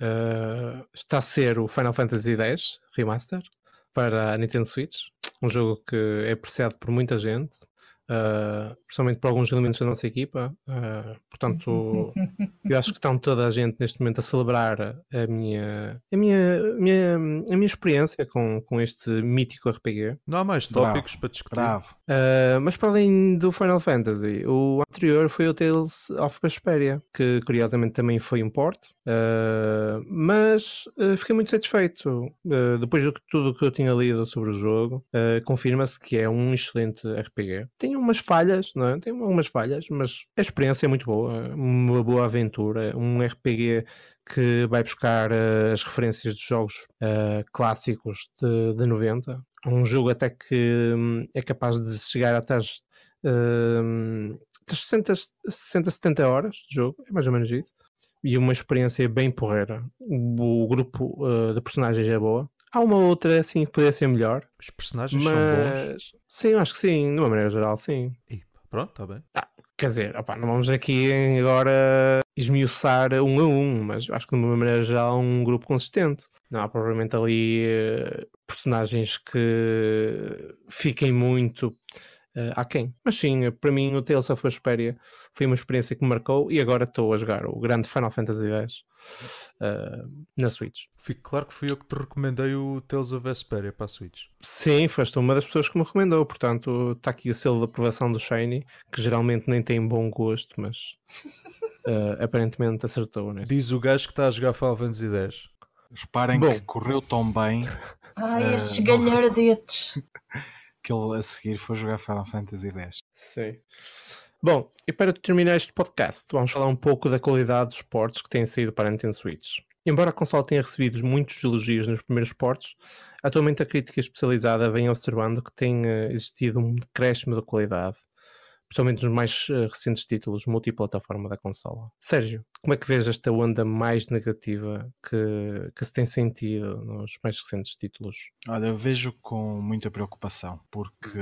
uh, está a ser o Final Fantasy X Remaster para a Nintendo Switch, um jogo que é apreciado por muita gente uh, principalmente por alguns elementos da nossa equipa. Uh, portanto, eu acho que estão toda a gente neste momento a celebrar a minha, a minha, a minha, a minha experiência com, com este mítico RPG. Não há mais tópicos Bravo. para discutir. Uh, mas para além do Final Fantasy, o anterior foi o Tales of Vesperia, que curiosamente também foi um port, mas fiquei muito satisfeito. depois de tudo que eu tinha lido sobre o jogo, confirma-se que é um excelente RPG. Tem umas falhas, não é? Tem algumas falhas, mas a experiência é muito boa, uma boa aventura, um RPG que vai buscar uh, as referências de jogos uh, clássicos de, de 90. Um jogo até que um, é capaz de chegar até as, uh, 60, 60, 70 horas de jogo, é mais ou menos isso. E uma experiência bem porreira. O, o grupo uh, de personagens é boa. Há uma outra assim que poderia ser melhor. Os personagens mas... são bons. Sim, acho que sim, de uma maneira geral, sim. E pronto, está bem. Ah, quer dizer, opa, não vamos aqui agora esmiuçar um a um, mas acho que de uma maneira geral um grupo consistente. Não há provavelmente ali uh, personagens que fiquem muito uh, aquém. Mas sim, para mim o Tales of Vesperia foi uma experiência que me marcou e agora estou a jogar o grande Final Fantasy X uh, na Switch. Fico claro que fui eu que te recomendei o Tales of Vesperia para a Switch. Sim, foste uma das pessoas que me recomendou, portanto está aqui o selo de aprovação do Shiny, que geralmente nem tem bom gosto, mas uh, (laughs) aparentemente acertou. Nesse. Diz o gajo que está a jogar Final Fantasy X. Reparem Bom. que correu tão bem. (laughs) Ai, uh, estes galhardetes. (laughs) que ele a seguir foi jogar Final Fantasy X. Sim. Bom, e para terminar este podcast, vamos falar um pouco da qualidade dos portos que têm saído para a Nintendo Switch. Embora a console tenha recebido muitos elogios nos primeiros portos, atualmente a crítica especializada vem observando que tem existido um decréscimo da qualidade principalmente nos mais uh, recentes títulos multiplataforma da consola. Sérgio, como é que vês esta onda mais negativa que, que se tem sentido nos mais recentes títulos? Olha, eu vejo com muita preocupação, porque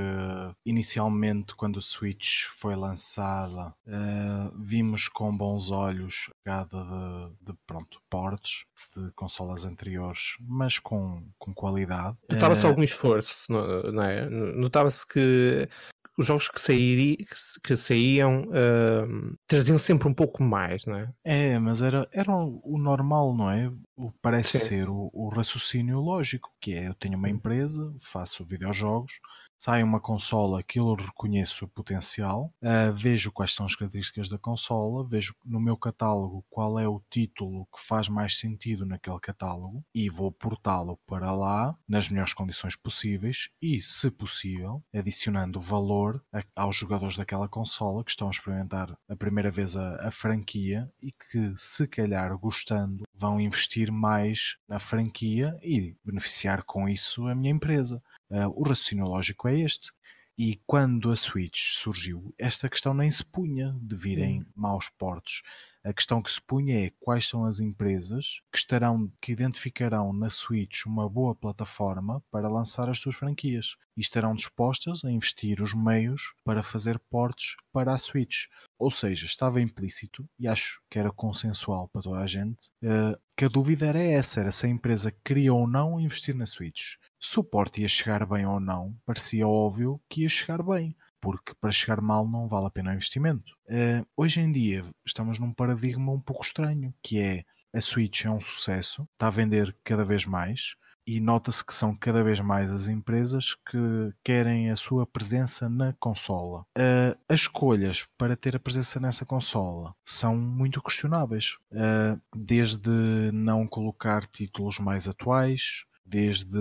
inicialmente, quando o Switch foi lançada, uh, vimos com bons olhos a chegada de, de, pronto, portos de consolas anteriores, mas com, com qualidade. Notava-se uh, algum esforço, não é? Notava-se que os jogos que, sairi, que, saíam uh, traziam sempre um pouco mais, não é? É, mas era, era o normal, não é? O, parece Sim. ser o, o, raciocínio lógico, que é eu tenho uma empresa, faço videojogos, sai uma consola que eu reconheço o potencial, uh, vejo quais são as características da consola, vejo no meu catálogo qual é o título que faz mais sentido naquele catálogo e vou portá-lo para lá nas melhores condições possíveis e, se possível, adicionando valor a, aos jogadores daquela consola que estão a experimentar a primeira vez a, a franquia e que, se calhar gostando, vão investir mais na franquia e beneficiar com isso a minha empresa. Uh, o raciocínio lógico é este. E quando a Switch surgiu, esta questão nem se punha de virem hum. maus portos. A questão que se punha é quais são as empresas que estarão, que identificarão na Switch uma boa plataforma para lançar as suas franquias e estarão dispostas a investir os meios para fazer portes para a Switch. Ou seja, estava implícito, e acho que era consensual para toda a gente, uh, que a dúvida era essa, era se a empresa queria ou não investir na Switch. Se o ia chegar bem ou não, parecia óbvio que ia chegar bem porque para chegar mal não vale a pena o investimento. Uh, hoje em dia estamos num paradigma um pouco estranho, que é a Switch é um sucesso, está a vender cada vez mais e nota-se que são cada vez mais as empresas que querem a sua presença na consola. Uh, as escolhas para ter a presença nessa consola são muito questionáveis, uh, desde não colocar títulos mais atuais, desde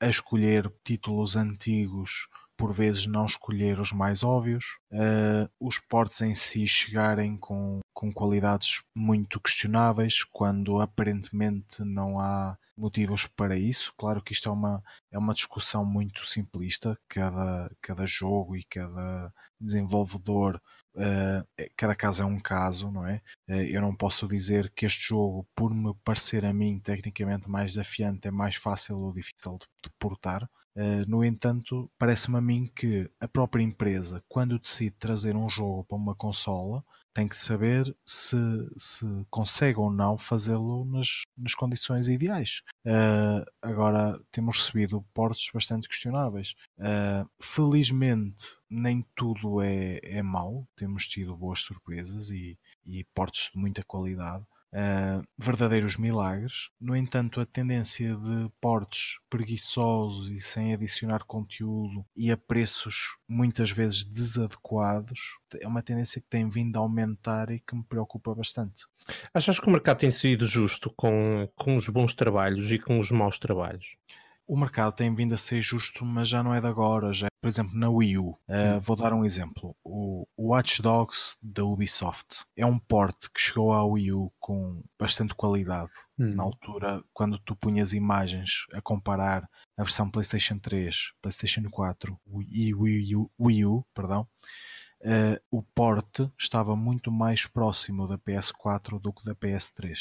a escolher títulos antigos por vezes não escolher os mais óbvios, uh, os portes em si chegarem com, com qualidades muito questionáveis, quando aparentemente não há motivos para isso. Claro que isto é uma, é uma discussão muito simplista, cada, cada jogo e cada desenvolvedor Uh, cada caso é um caso, não é? Uh, eu não posso dizer que este jogo, por me parecer a mim tecnicamente mais desafiante, é mais fácil ou difícil de, de portar. Uh, no entanto, parece-me a mim que a própria empresa, quando decide trazer um jogo para uma consola, tem que saber se, se consegue ou não fazê-lo nas, nas condições ideais. Uh, agora, temos recebido portos bastante questionáveis. Uh, felizmente, nem tudo é, é mau, temos tido boas surpresas e, e portos de muita qualidade uh, verdadeiros milagres. No entanto, a tendência de portes preguiçosos e sem adicionar conteúdo e a preços muitas vezes desadequados é uma tendência que tem vindo a aumentar e que me preocupa bastante. Achas que o mercado tem sido justo com, com os bons trabalhos e com os maus trabalhos? O mercado tem vindo a ser justo, mas já não é de agora. Já, por exemplo, na Wii U, uh, vou dar um exemplo: o, Watch Dogs da Ubisoft é um port que chegou à Wii U com bastante qualidade. Hum. Na altura, quando tu punhas imagens a comparar a versão PlayStation 3, PlayStation 4 e Wii U, Wii U perdão, uh, o port estava muito mais próximo da PS4 do que da PS3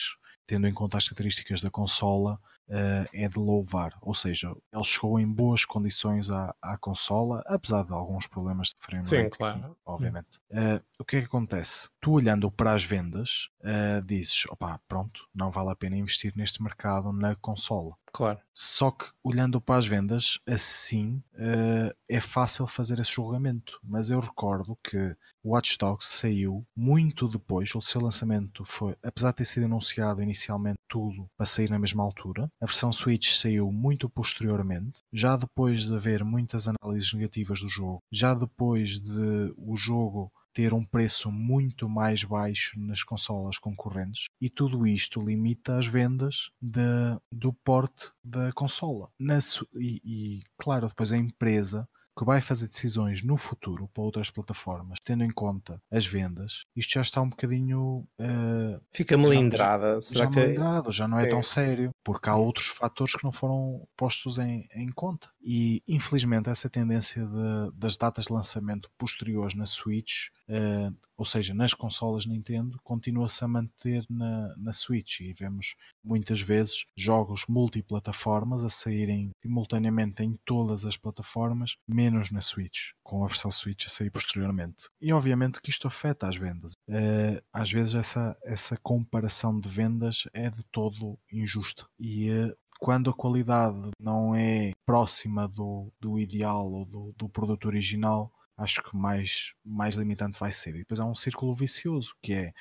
tendo em conta as características da consola, uh, é de louvar. Ou seja, ele chegou em boas condições à, à consola, apesar de alguns problemas de framerate Sim, claro. que obviamente. Uh, o que é que acontece? Tu olhando para as vendas, uh, dizes, opá, pronto, não vale a pena investir neste mercado na consola. Claro. Só que olhando para as vendas, assim uh, é fácil fazer esse julgamento. Mas eu recordo que Watch Dogs saiu muito depois, o seu lançamento foi, apesar de ter sido anunciado inicialmente tudo para sair na mesma altura, a versão Switch saiu muito posteriormente, já depois de haver muitas análises negativas do jogo, já depois de o jogo ter um preço muito mais baixo nas consolas concorrentes e tudo isto limita as vendas de, do porte da consola. Na, e, e, claro, depois a empresa que vai fazer decisões no futuro para outras plataformas, tendo em conta as vendas, isto já está um bocadinho. Uh, Fica melindrada. Já, já, melindrado, já não é, é, tão sério, porque há outros fatores que não foram postos em, em conta. E infelizmente essa tendência de, das datas de lançamento posteriores na Switch, uh, ou seja, nas consolas Nintendo, continua-se a manter na, na Switch e vemos muitas vezes jogos multiplataformas a saírem simultaneamente em todas as plataformas, menos na Switch, com a versão Switch a sair posteriormente. E obviamente que isto afeta as vendas. Uh, às vezes essa, essa comparação de vendas é de todo injusta e uh, quando a qualidade não é próxima do, do ideal ou do, do produto original, acho que mais, mais limitante vai ser. E depois há um círculo vicioso, que é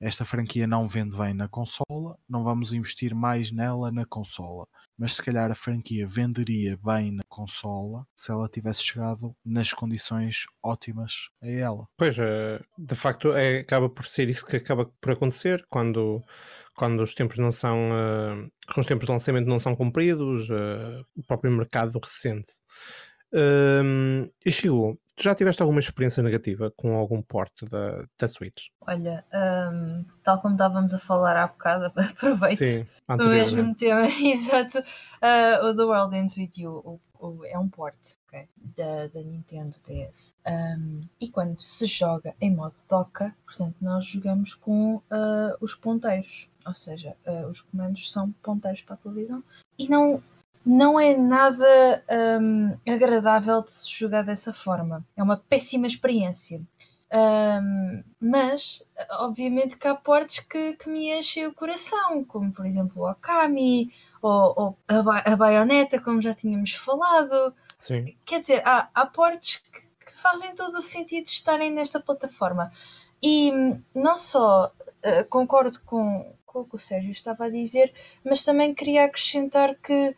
esta franquia não vende bem na consola, não vamos investir mais nela na consola. Mas se calhar a franquia venderia bem na consola se ela tivesse chegado nas condições ótimas a ela. Pois, eh, de facto, é, acaba por ser isso que acaba por acontecer quando, quando os tempos não são. Uh, os tempos de lançamento não são cumpridos, uh, o próprio mercado recente. Um, e chegou, Tu já tiveste alguma experiência negativa com algum porte da, da Switch? Olha, um, tal como estávamos a falar há bocado, (laughs) aproveito Sim, o mesmo tema, (laughs) exato. Uh, o The World Ends With You o, o, é um porte okay, da, da Nintendo DS. Um, e quando se joga em modo doca, portanto, nós jogamos com uh, os ponteiros. Ou seja, uh, os comandos são ponteiros para a televisão. E não, não é nada um, agradável de se jogar dessa forma. É uma péssima experiência. Um, mas, obviamente, que há portes que, que me enchem o coração, como por exemplo o Akami ou, ou a, ba a Bayonetta, como já tínhamos falado. Sim. Quer dizer, há, há portes que, que fazem todo o sentido de estarem nesta plataforma. E não só uh, concordo com, com o que o Sérgio estava a dizer, mas também queria acrescentar que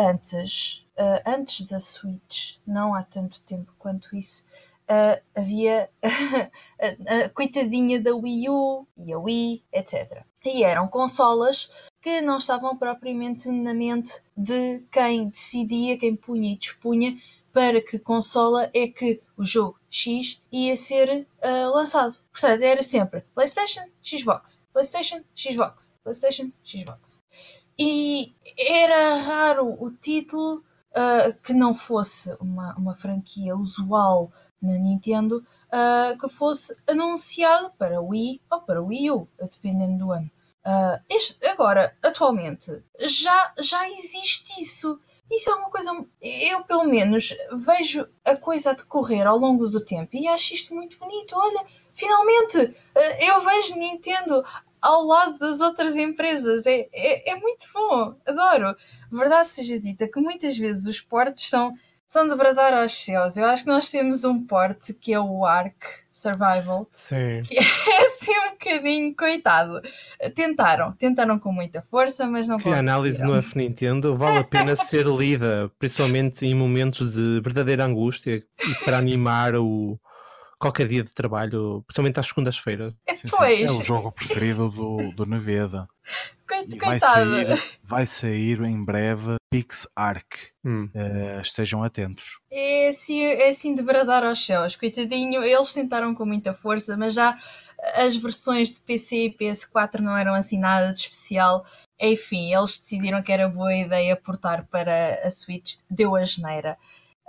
antes, uh, antes da Switch, não há tanto tempo quanto isso, uh, havia (laughs) a, a, coitadinha da Wii U e a Wii, etc. E eram consolas que não estavam propriamente na mente de quem decidia, quem punha e dispunha para que consola é que o jogo X ia ser uh, lançado. Portanto, era sempre PlayStation, Xbox, PlayStation, Xbox, PlayStation, Xbox e era raro o título uh, que não fosse uma, uma franquia usual na Nintendo uh, que fosse anunciado para Wii ou para Wii U, dependendo do ano. Uh, este, agora, atualmente, já, já existe isso. Isso é uma coisa. Eu, pelo menos, vejo a coisa a decorrer ao longo do tempo e acho isto muito bonito. Olha, finalmente eu vejo Nintendo ao lado das outras empresas. É, é, é muito bom, adoro. Verdade seja dita que muitas vezes os portes são, são de bradar aos céus. Eu acho que nós temos um porte que é o Ark Survival. Sim. Que (laughs) é assim um bocadinho, coitado. Tentaram, tentaram com muita força, mas não conseguiram. A análise no F Nintendo vale a pena (laughs) ser lida, principalmente em momentos de verdadeira angústia e para animar o qualquer dia de trabalho, principalmente às segundas-feiras. É, é o jogo preferido do, do Neveda. (laughs) Coitado. vai sair, vai sair em breve Pix Arc. Hum. Uh, estejam atentos. É assim, é assim de bradar aos céus. Coitadinho, eles tentaram com muita força, mas já as versões de PC e PS4 não eram assim nada de especial. Enfim, eles decidiram que era boa ideia portar para a Switch, deu a geneira.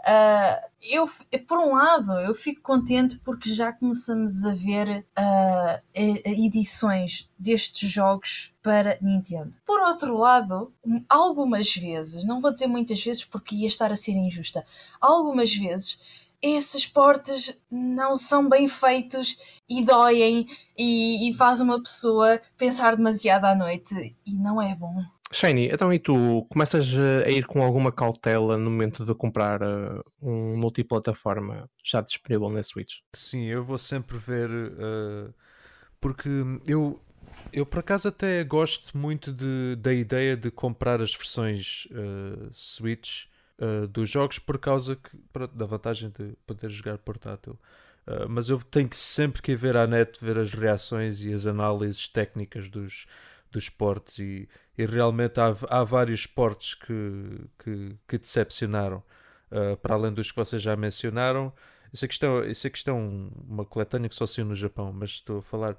Uh, eu, por um lado, eu fico contente porque já começamos a ver uh, edições destes jogos para Nintendo. Por outro lado, algumas vezes, não vou dizer muitas vezes porque ia estar a ser injusta, algumas vezes esses portes não são bem feitos e doem e, e faz uma pessoa pensar demasiado à noite e não é bom. Shiny, então e tu começas a ir com alguma cautela no momento de comprar uh, um multiplataforma já disponível na Switch? Sim, eu vou sempre ver uh, porque eu eu por acaso até gosto muito de, da ideia de comprar as versões uh, Switch dos jogos por causa que, da vantagem de poder jogar portátil. Mas eu tenho que sempre que ir ver à net ver as reações e as análises técnicas dos, dos portes e, e realmente há, há vários portes que, que, que decepcionaram. para além dos que vocês já mencionaram, isso aqui, está, isso aqui está uma coletânea que só saiu no Japão, mas estou a falar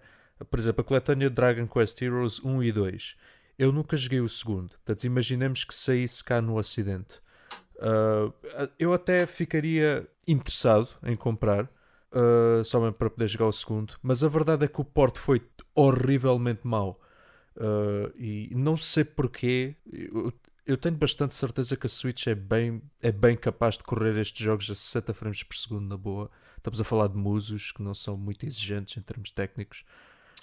por exemplo, a coletânea Dragon Quest Heroes 1 e 2. Eu nunca joguei o segundo, portanto, imaginemos que saísse cá no Ocidente. Uh, eu até ficaria interessado em comprar, uh, para poder jogar o segundo, mas a verdade é que o porte foi horrivelmente mau. Uh, e não sei porquê. Eu, eu, tenho bastante certeza que a Switch é bem, é bem capaz de correr estes jogos a 60 frames por segundo na boa. Estamos a falar de musos que não são muito exigentes em termos técnicos.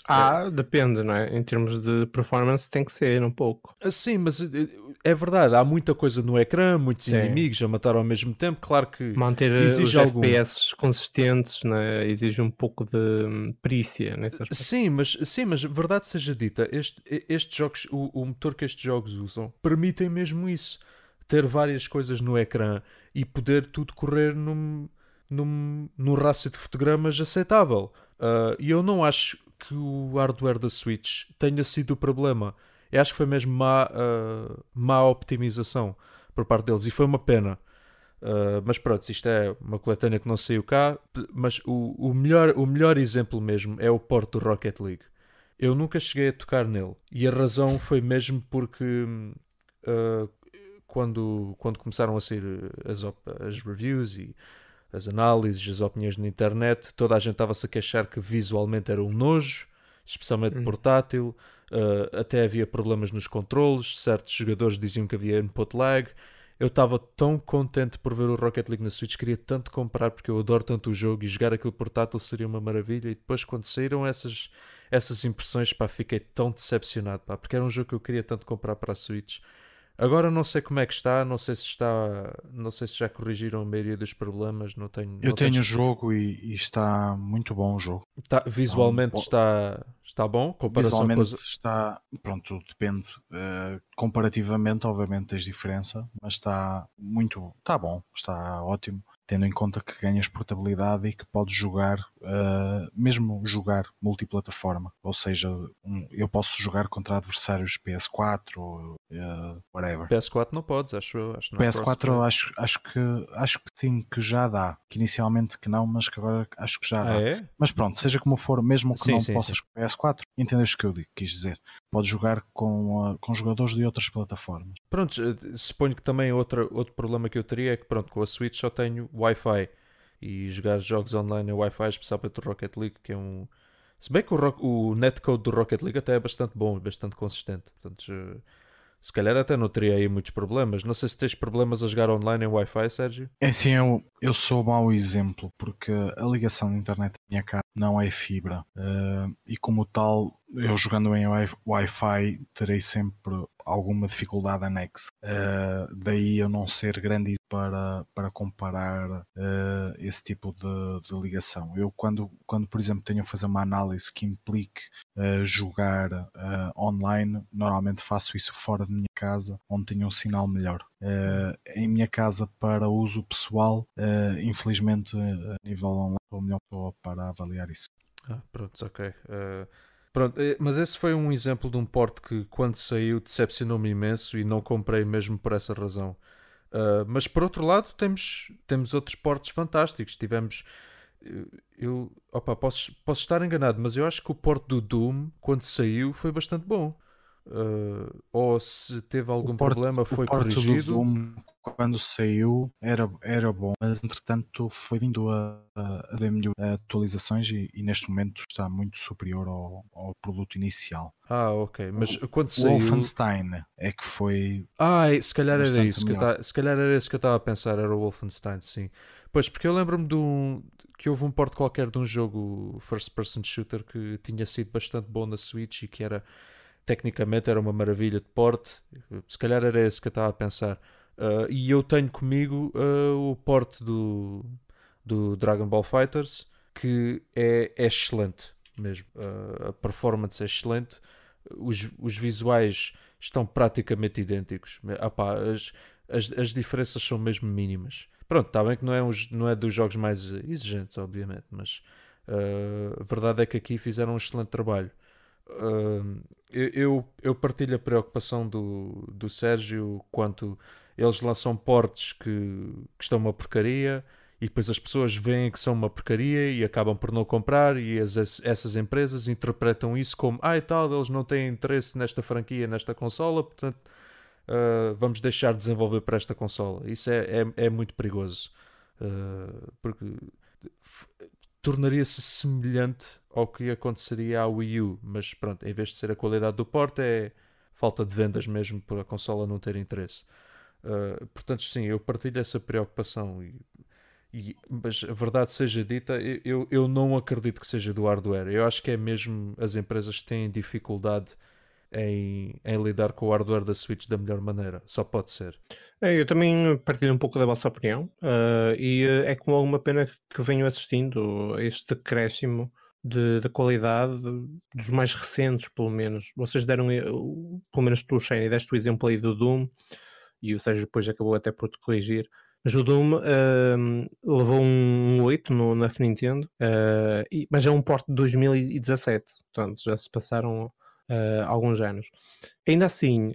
Ah, é. depende, não é? Em termos de performance tem que ser um pouco. Ah, sim, mas eh, é verdade, há muita coisa no ecrã, muitos Sim. inimigos a matar ao mesmo tempo, claro que manter eh, exige os algum... FPS consistentes, né? exige um pouco de hum, perícia nesse aspecto. Sim, mas sim, mas verdade seja dita, este, estes jogos, o, o motor que estes jogos usam, permitem mesmo isso, ter várias coisas no ecrã e poder tudo correr num num, num rácio de fotogramas aceitável. Uh, e eu não acho que o hardware da Switch tenha sido o problema. Eu acho que foi mesmo má, uh, má optimização por parte deles e foi uma pena. Uh, mas pronto, isto é uma coletânea que não saiu cá. Mas o, o, melhor, o melhor exemplo mesmo é o porto do Rocket League. Eu nunca cheguei a tocar nele e a razão foi mesmo porque uh, quando, quando começaram a sair as, as reviews e as análises, as opiniões na internet, toda a gente estava-se a queixar que visualmente era um nojo, especialmente hum. portátil, uh, até havia problemas nos controles, certos jogadores diziam que havia input lag. Eu estava tão contente por ver o Rocket League na Switch, queria tanto comprar porque eu adoro tanto o jogo e jogar aquele portátil seria uma maravilha. E depois, quando saíram essas, essas impressões, pá, fiquei tão decepcionado, pá, porque era um jogo que eu queria tanto comprar para a Switch. Agora não sei como é que está, não sei se está, não sei se já corrigiram a maioria dos problemas, não tenho. Eu não tenho o jogo e, e, está muito bom o jogo. Tá, visualmente está, está bom, visualmente com está, pronto, depende. Uh, comparativamente, obviamente, tens diferença, mas está muito, está bom, está ótimo tendo em conta que ganhas portabilidade e que podes jogar, uh, mesmo jogar multiplataforma. Ou seja, um, eu posso jogar contra adversários PS4 ou uh, whatever. PS4 não podes, acho eu. Acho PS4 acho, acho, que, acho que sim, que já dá. Que inicialmente que não, mas que agora acho que já dá. Ah, é? Mas pronto, seja como for, mesmo que sim, não sim, possas sim. com PS4, entendes o que eu quis dizer. Podes jogar com, uh, com jogadores de outras plataformas. Pronto, suponho que também outra, outro problema que eu teria é que pronto, com a Switch só tenho Wi-Fi e jogar jogos online em Wi-Fi, especialmente o Rocket League, que é um. Se bem que o, o netcode do Rocket League até é bastante bom e bastante consistente. Portanto, se calhar até não teria aí muitos problemas. Não sei se tens problemas a jogar online em Wi-Fi, Sérgio. É sim, eu, eu sou mau exemplo, porque a ligação de internet da minha casa não é fibra. Uh, e como tal, eu jogando em Wi-Fi terei sempre alguma dificuldade anexa. Uh, daí eu não ser grande para, para comparar uh, esse tipo de, de, ligação. Eu, quando, quando, por exemplo, tenho a fazer uma análise que implique uh, jogar online, normalmente faço isso fora de minha casa, onde tenho um sinal melhor. em minha casa, para uso pessoal, infelizmente, a nível online, sou a melhor pessoa para avaliar isso. Ah, pronto, ok. Uh, Pronto, eh, mas esse foi um exemplo de um porte que, quando saiu, decepcionou-me imenso e não comprei mesmo por essa razão. Uh, mas por outro lado, temos, temos outros portes fantásticos. Tivemos. Eh, eu, opa, posso, posso estar enganado, mas eu acho que o porte do Doom, quando saiu, foi bastante bom. Uh, ou se teve algum problema, foi corrigido. Doom, quando saiu era, era bom, mas entretanto foi vindo a, a, a atualizações e, e, neste momento está muito superior ao, ao produto inicial. Ah, ok. Mas quando o saiu. Wolfenstein é que foi. Ah, se calhar era isso que eu se calhar era isso que eu estava a pensar, era o Wolfenstein, sim. Pois, porque eu lembro-me de um, que houve um porte qualquer de um jogo first person shooter que tinha sido bastante bom na Switch e que era tecnicamente era uma maravilha de porte. Se calhar era esse que eu estava a pensar. Uh, e eu tenho comigo uh, o porte do, do Dragon Ball Fighters que é, é excelente mesmo. Uh, a performance é excelente. Os, os visuais estão praticamente idênticos. As, as, as diferenças são mesmo mínimas. Pronto, está bem que não é, um, não é dos jogos mais exigentes, obviamente, mas a verdade é que aqui fizeram um excelente trabalho. Uh, eu, eu partilho a preocupação do, do Sérgio quanto eles lançam portes que, que estão uma porcaria e depois as pessoas veem que são uma porcaria e acabam por não comprar e as, essas empresas interpretam isso como ah e tal, eles não têm interesse nesta franquia, nesta consola, portanto uh, vamos deixar de desenvolver para esta consola. Isso é, é, é muito perigoso. Uh, porque tornaria-se semelhante ao que aconteceria à Wii U, mas pronto, em vez de ser a qualidade do porte, é falta de vendas mesmo por a consola não ter interesse. Uh, portanto, sim, eu partilho essa preocupação. E, e, mas a verdade seja dita, eu, eu não acredito que seja do hardware. Eu acho que é mesmo as empresas que têm dificuldade em, em, lidar com o hardware da Switch da melhor maneira. Só pode ser. É, eu também partilho um pouco da vossa opinião uh, e uh, é com alguma pena que venho assistindo este decréscimo de, de, qualidade dos mais recentes, pelo menos. Vocês deram, eh, pelo menos tu, Shane, deste o exemplo aí do Doom e o Sérgio depois acabou até por te corrigir. Doom uh, levou um 8 no, na Nintendo, e, mas é um porte de 2017, portanto já se passaram uh, alguns anos. Ainda assim,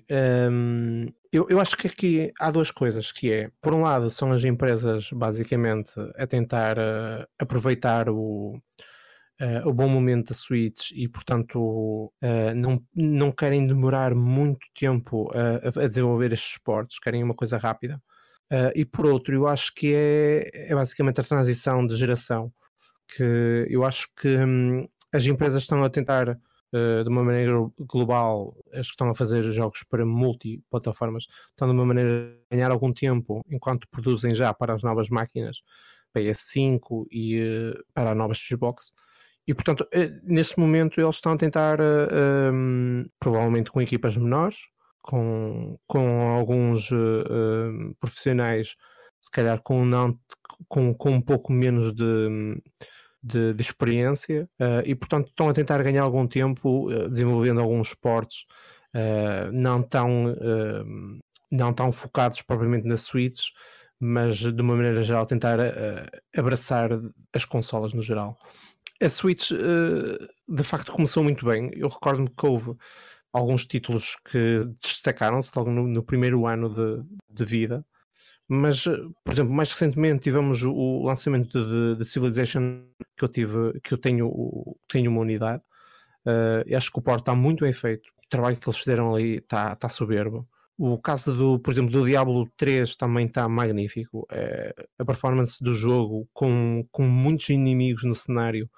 um, eu, eu acho que aqui há duas coisas, que é, por um lado, são as empresas basicamente a tentar uh, aproveitar o, Uh, o bom momento da Switch e, portanto, uh, não, não querem demorar muito tempo uh, a desenvolver estes esportes, querem uma coisa rápida. e por outro, eu acho que é, é basicamente a transição de geração, que eu acho que hum, as empresas estão a tentar eh, de uma maneira global, as que estão a fazer jogos para multiplataformas estão de uma maneira a ganhar algum tempo enquanto produzem já para as novas máquinas PS5 e para a nova Xbox. E portanto, uh, nesse momento eles estão a tentar, um, provavelmente com equipas menores, com, com alguns profissionais, se calhar com, não, com, com um pouco menos de de, de experiência uh, e, portanto, estão a tentar ganhar algum tempo uh, desenvolvendo alguns esportes uh, não, tão, não tão focados propriamente nas suítes, mas de uma maneira geral tentar abraçar as consolas no geral. A Switch de facto começou muito bem. Eu recordo-me que houve alguns títulos que destacaram-se logo no, no, primeiro ano de, de vida mas, eh, por exemplo, mais recentemente tivemos o lançamento de, de Civilization que eu tive, que eu tenho, tenho uma unidade. Uh, acho que o port está muito bem feito. O trabalho que eles fizeram ali está, está soberbo. O caso do, por exemplo, do Diablo 3 também está magnífico. É, a performance do jogo com, com muitos inimigos no cenário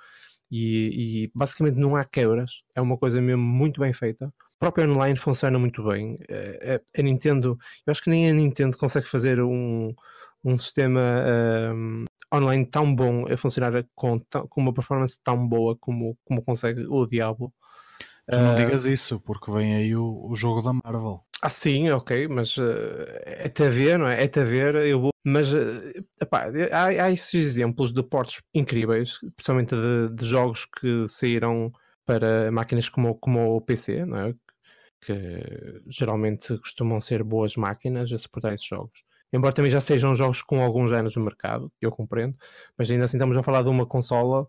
e, e basicamente não há quebras. É uma coisa mesmo muito bem feita próprio online funciona muito bem. A, eh, a, Nintendo, eu acho que nem a Nintendo consegue fazer um, um sistema um, online tão bom a funcionar com, com uma performance tão boa como, como consegue o Diablo. Tu não uh, digas isso, porque vem aí o, o jogo da Marvel. Ah, sim, ok, mas uh, é-te a ver, não é? É-te a ver, eu vou. Mas uh, epá, há, há esses exemplos de portos incríveis, principalmente de, de, jogos que saíram para máquinas como, como o PC, não é? que geralmente costumam ser boas máquinas a suportar esses jogos. Embora também já sejam jogos com alguns anos no mercado, eu compreendo, mas ainda assim estamos a falar de uma consola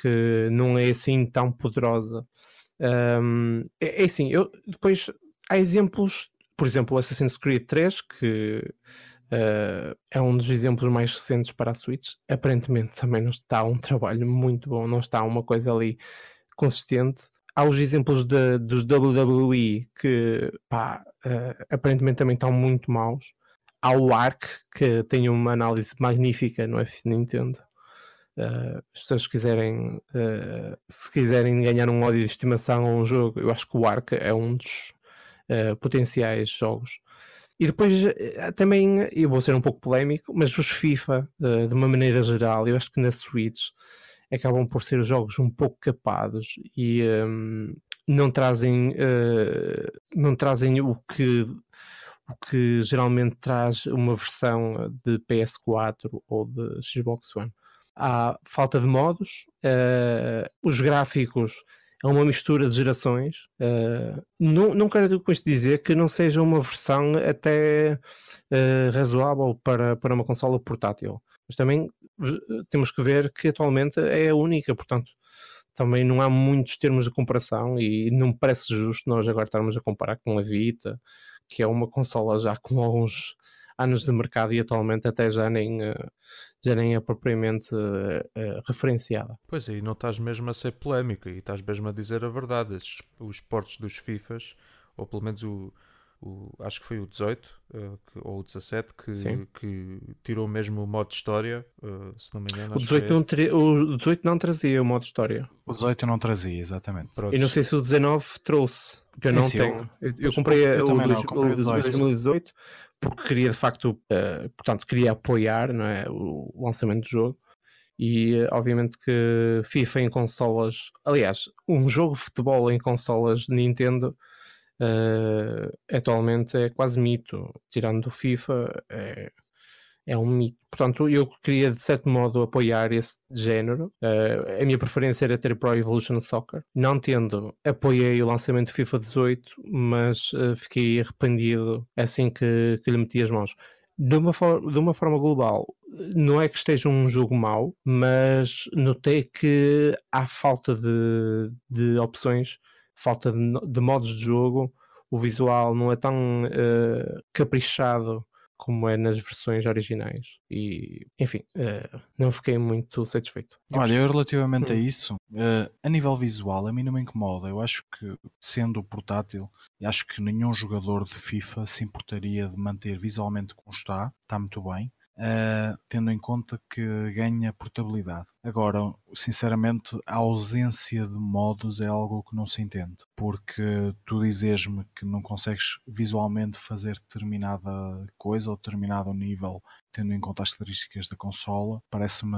que não é assim tão poderosa. Um, é, é, assim, eu, depois há exemplos, por exemplo, o Assassin's Creed 3, que uh, é um dos exemplos mais recentes para a Switch. Aparentemente também não está um trabalho muito bom, não está uma coisa ali consistente há os exemplos de, dos WWE que pá, uh, aparentemente também estão muito maus. há o Ark, que tem uma análise magnífica no F Nintendo. Uh, as pessoas quiserem, uh, se quiserem ganhar um ódio de estimação a um jogo, eu acho que o Ark é um dos uh, potenciais jogos. E depois também, eu vou ser um pouco polémico, mas os FIFA, de uma maneira geral, eu acho que na Switch acabam por ser jogos um pouco capados e um, não trazem não trazem o que o que geralmente traz uma versão de PS4 ou de Xbox One há falta de modos, uh, os gráficos é uma mistura de gerações. Uh, não, não quero com isto dizer que não seja uma versão até uh, razoável para, para uma consola portátil, mas também temos que ver que atualmente é a única, portanto. Também não há muitos termos de comparação e não me parece justo nós agora estarmos a comparar com a Vita, que é uma consola já com alguns anos de mercado e atualmente até já nem, já nem é propriamente uh, referenciada. Pois é, e não estás mesmo a ser polémica e estás mesmo a dizer a verdade. Esses, os portos dos FIFAs, ou pelo menos o, o acho que foi o 18 uh, que, ou o 17 que, que tirou mesmo o modo história, uh, se não me engano. O 18, não teria, o 18 não trazia o modo história. O 18 não trazia, exatamente. Pronto. E não sei se o 19 trouxe, que eu não tenho. Eu, eu, eu comprei, eu o, não, comprei o 2018 porque queria de facto, uh, portanto, queria apoiar não é, o lançamento do jogo. E uh, obviamente que FIFA em consolas, aliás, um jogo de futebol em consolas de Nintendo uh, atualmente é quase mito, tirando do FIFA, é, é um mito. Portanto, eu queria de certo modo apoiar esse género. Uh, a minha preferência era ter Pro Evolution Soccer. Não tendo, apoiei o lançamento de FIFA 18, mas uh, fiquei arrependido assim que, que lhe meti as mãos. De uma, de uma forma global, não é que esteja um jogo mau, mas notei que há falta de, de opções, falta de, de modos de jogo, o visual não é tão uh, caprichado como é nas versões originais. E, enfim, uh, não fiquei muito satisfeito. Olha, eu relativamente hum. a isso, uh, a nível visual, a mim não me incomoda. Eu acho que, sendo portátil, acho que nenhum jogador de FIFA se importaria de manter visualmente como está, está muito bem uh, tendo em conta que ganha portabilidade. Agora, sinceramente, a ausência de modos é algo que não se entende, porque tu dizes-me que não consegues visualmente fazer determinada coisa ou determinado nível, tendo em conta as características da consola, parece-me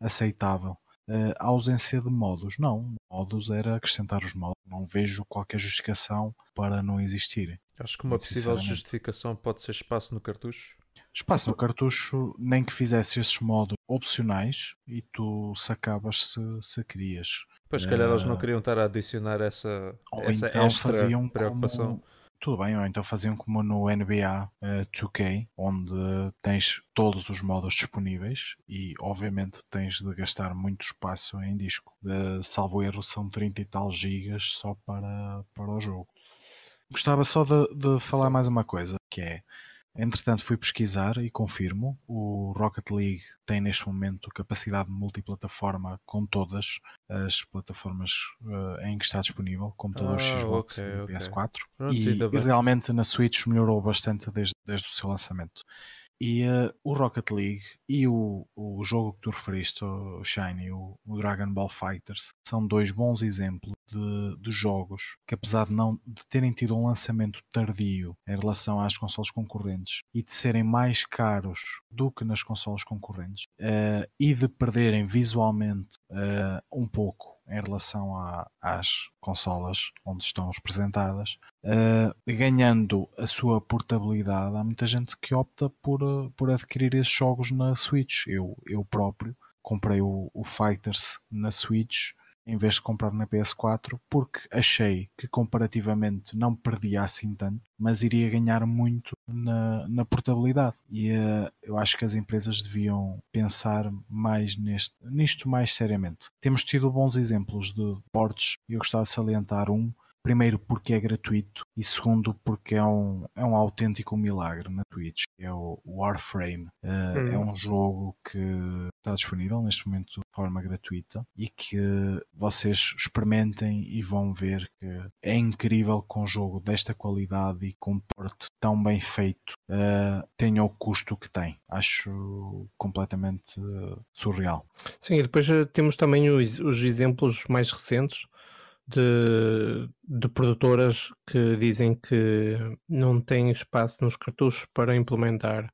aceitável. Uh, a ausência de modos, não. Modos era acrescentar os modos. Não vejo qualquer justificação para não existirem. Acho que uma possível justificação pode ser espaço no cartucho. Espaço no cartucho, nem que fizesse esses modos opcionais e tu sacavas se, se querias. Pois, se calhar uh, eles não eh, queriam estar a adicionar essa, essa então extra preocupação. Como, tudo bem, ou então faziam como no NBA uh, 2K, onde tens todos os modos disponíveis e obviamente tens de gastar muito espaço em disco. Uh, salvo erro, são 30 e tal gigas só para, para o jogo. Gostava só de, de falar Sim. mais uma coisa, que é Entretanto, fui pesquisar e confirmo: o Rocket League tem neste momento capacidade multiplataforma com todas as plataformas uh, em que está disponível, computador ah, Xbox okay, e PS4. Okay. E, e realmente na Switch melhorou bastante desde, desde o seu lançamento. E uh, o Rocket League e o, o jogo que tu referiste, o Shiny, o, o Dragon Ball Fighters, são dois bons exemplos de, de, jogos que, apesar de não de terem tido um lançamento tardio em relação às consoles concorrentes e de serem mais caros do que nas consoles concorrentes uh, e de perderem visualmente uh, um pouco em relação a, às consolas onde estão representadas, uh, ganhando a sua portabilidade. Há muita gente que opta por, uh, por adquirir esses jogos na Switch. Eu, eu próprio comprei o, o Fighters na Switch em vez de comprar na PS4, porque achei que comparativamente não perdia assim tanto, mas iria ganhar muito na, na portabilidade. E uh, eu acho que as empresas deviam pensar mais neste, nisto mais seriamente. Temos tido bons exemplos de portes, e eu gostava de salientar um primeiro porque é gratuito e segundo porque é um, é um autêntico milagre na Twitch. É o Warframe. Uh, hum. É um jogo que está disponível neste momento de forma gratuita e que vocês experimentem e vão ver que é incrível que um jogo desta qualidade e com um porte tão bem feito uh, tenha o custo que tem. Acho completamente uh, surreal. Sim, e depois temos também os, os exemplos mais recentes de, de produtoras que dizem que não têm espaço nos cartuchos para implementar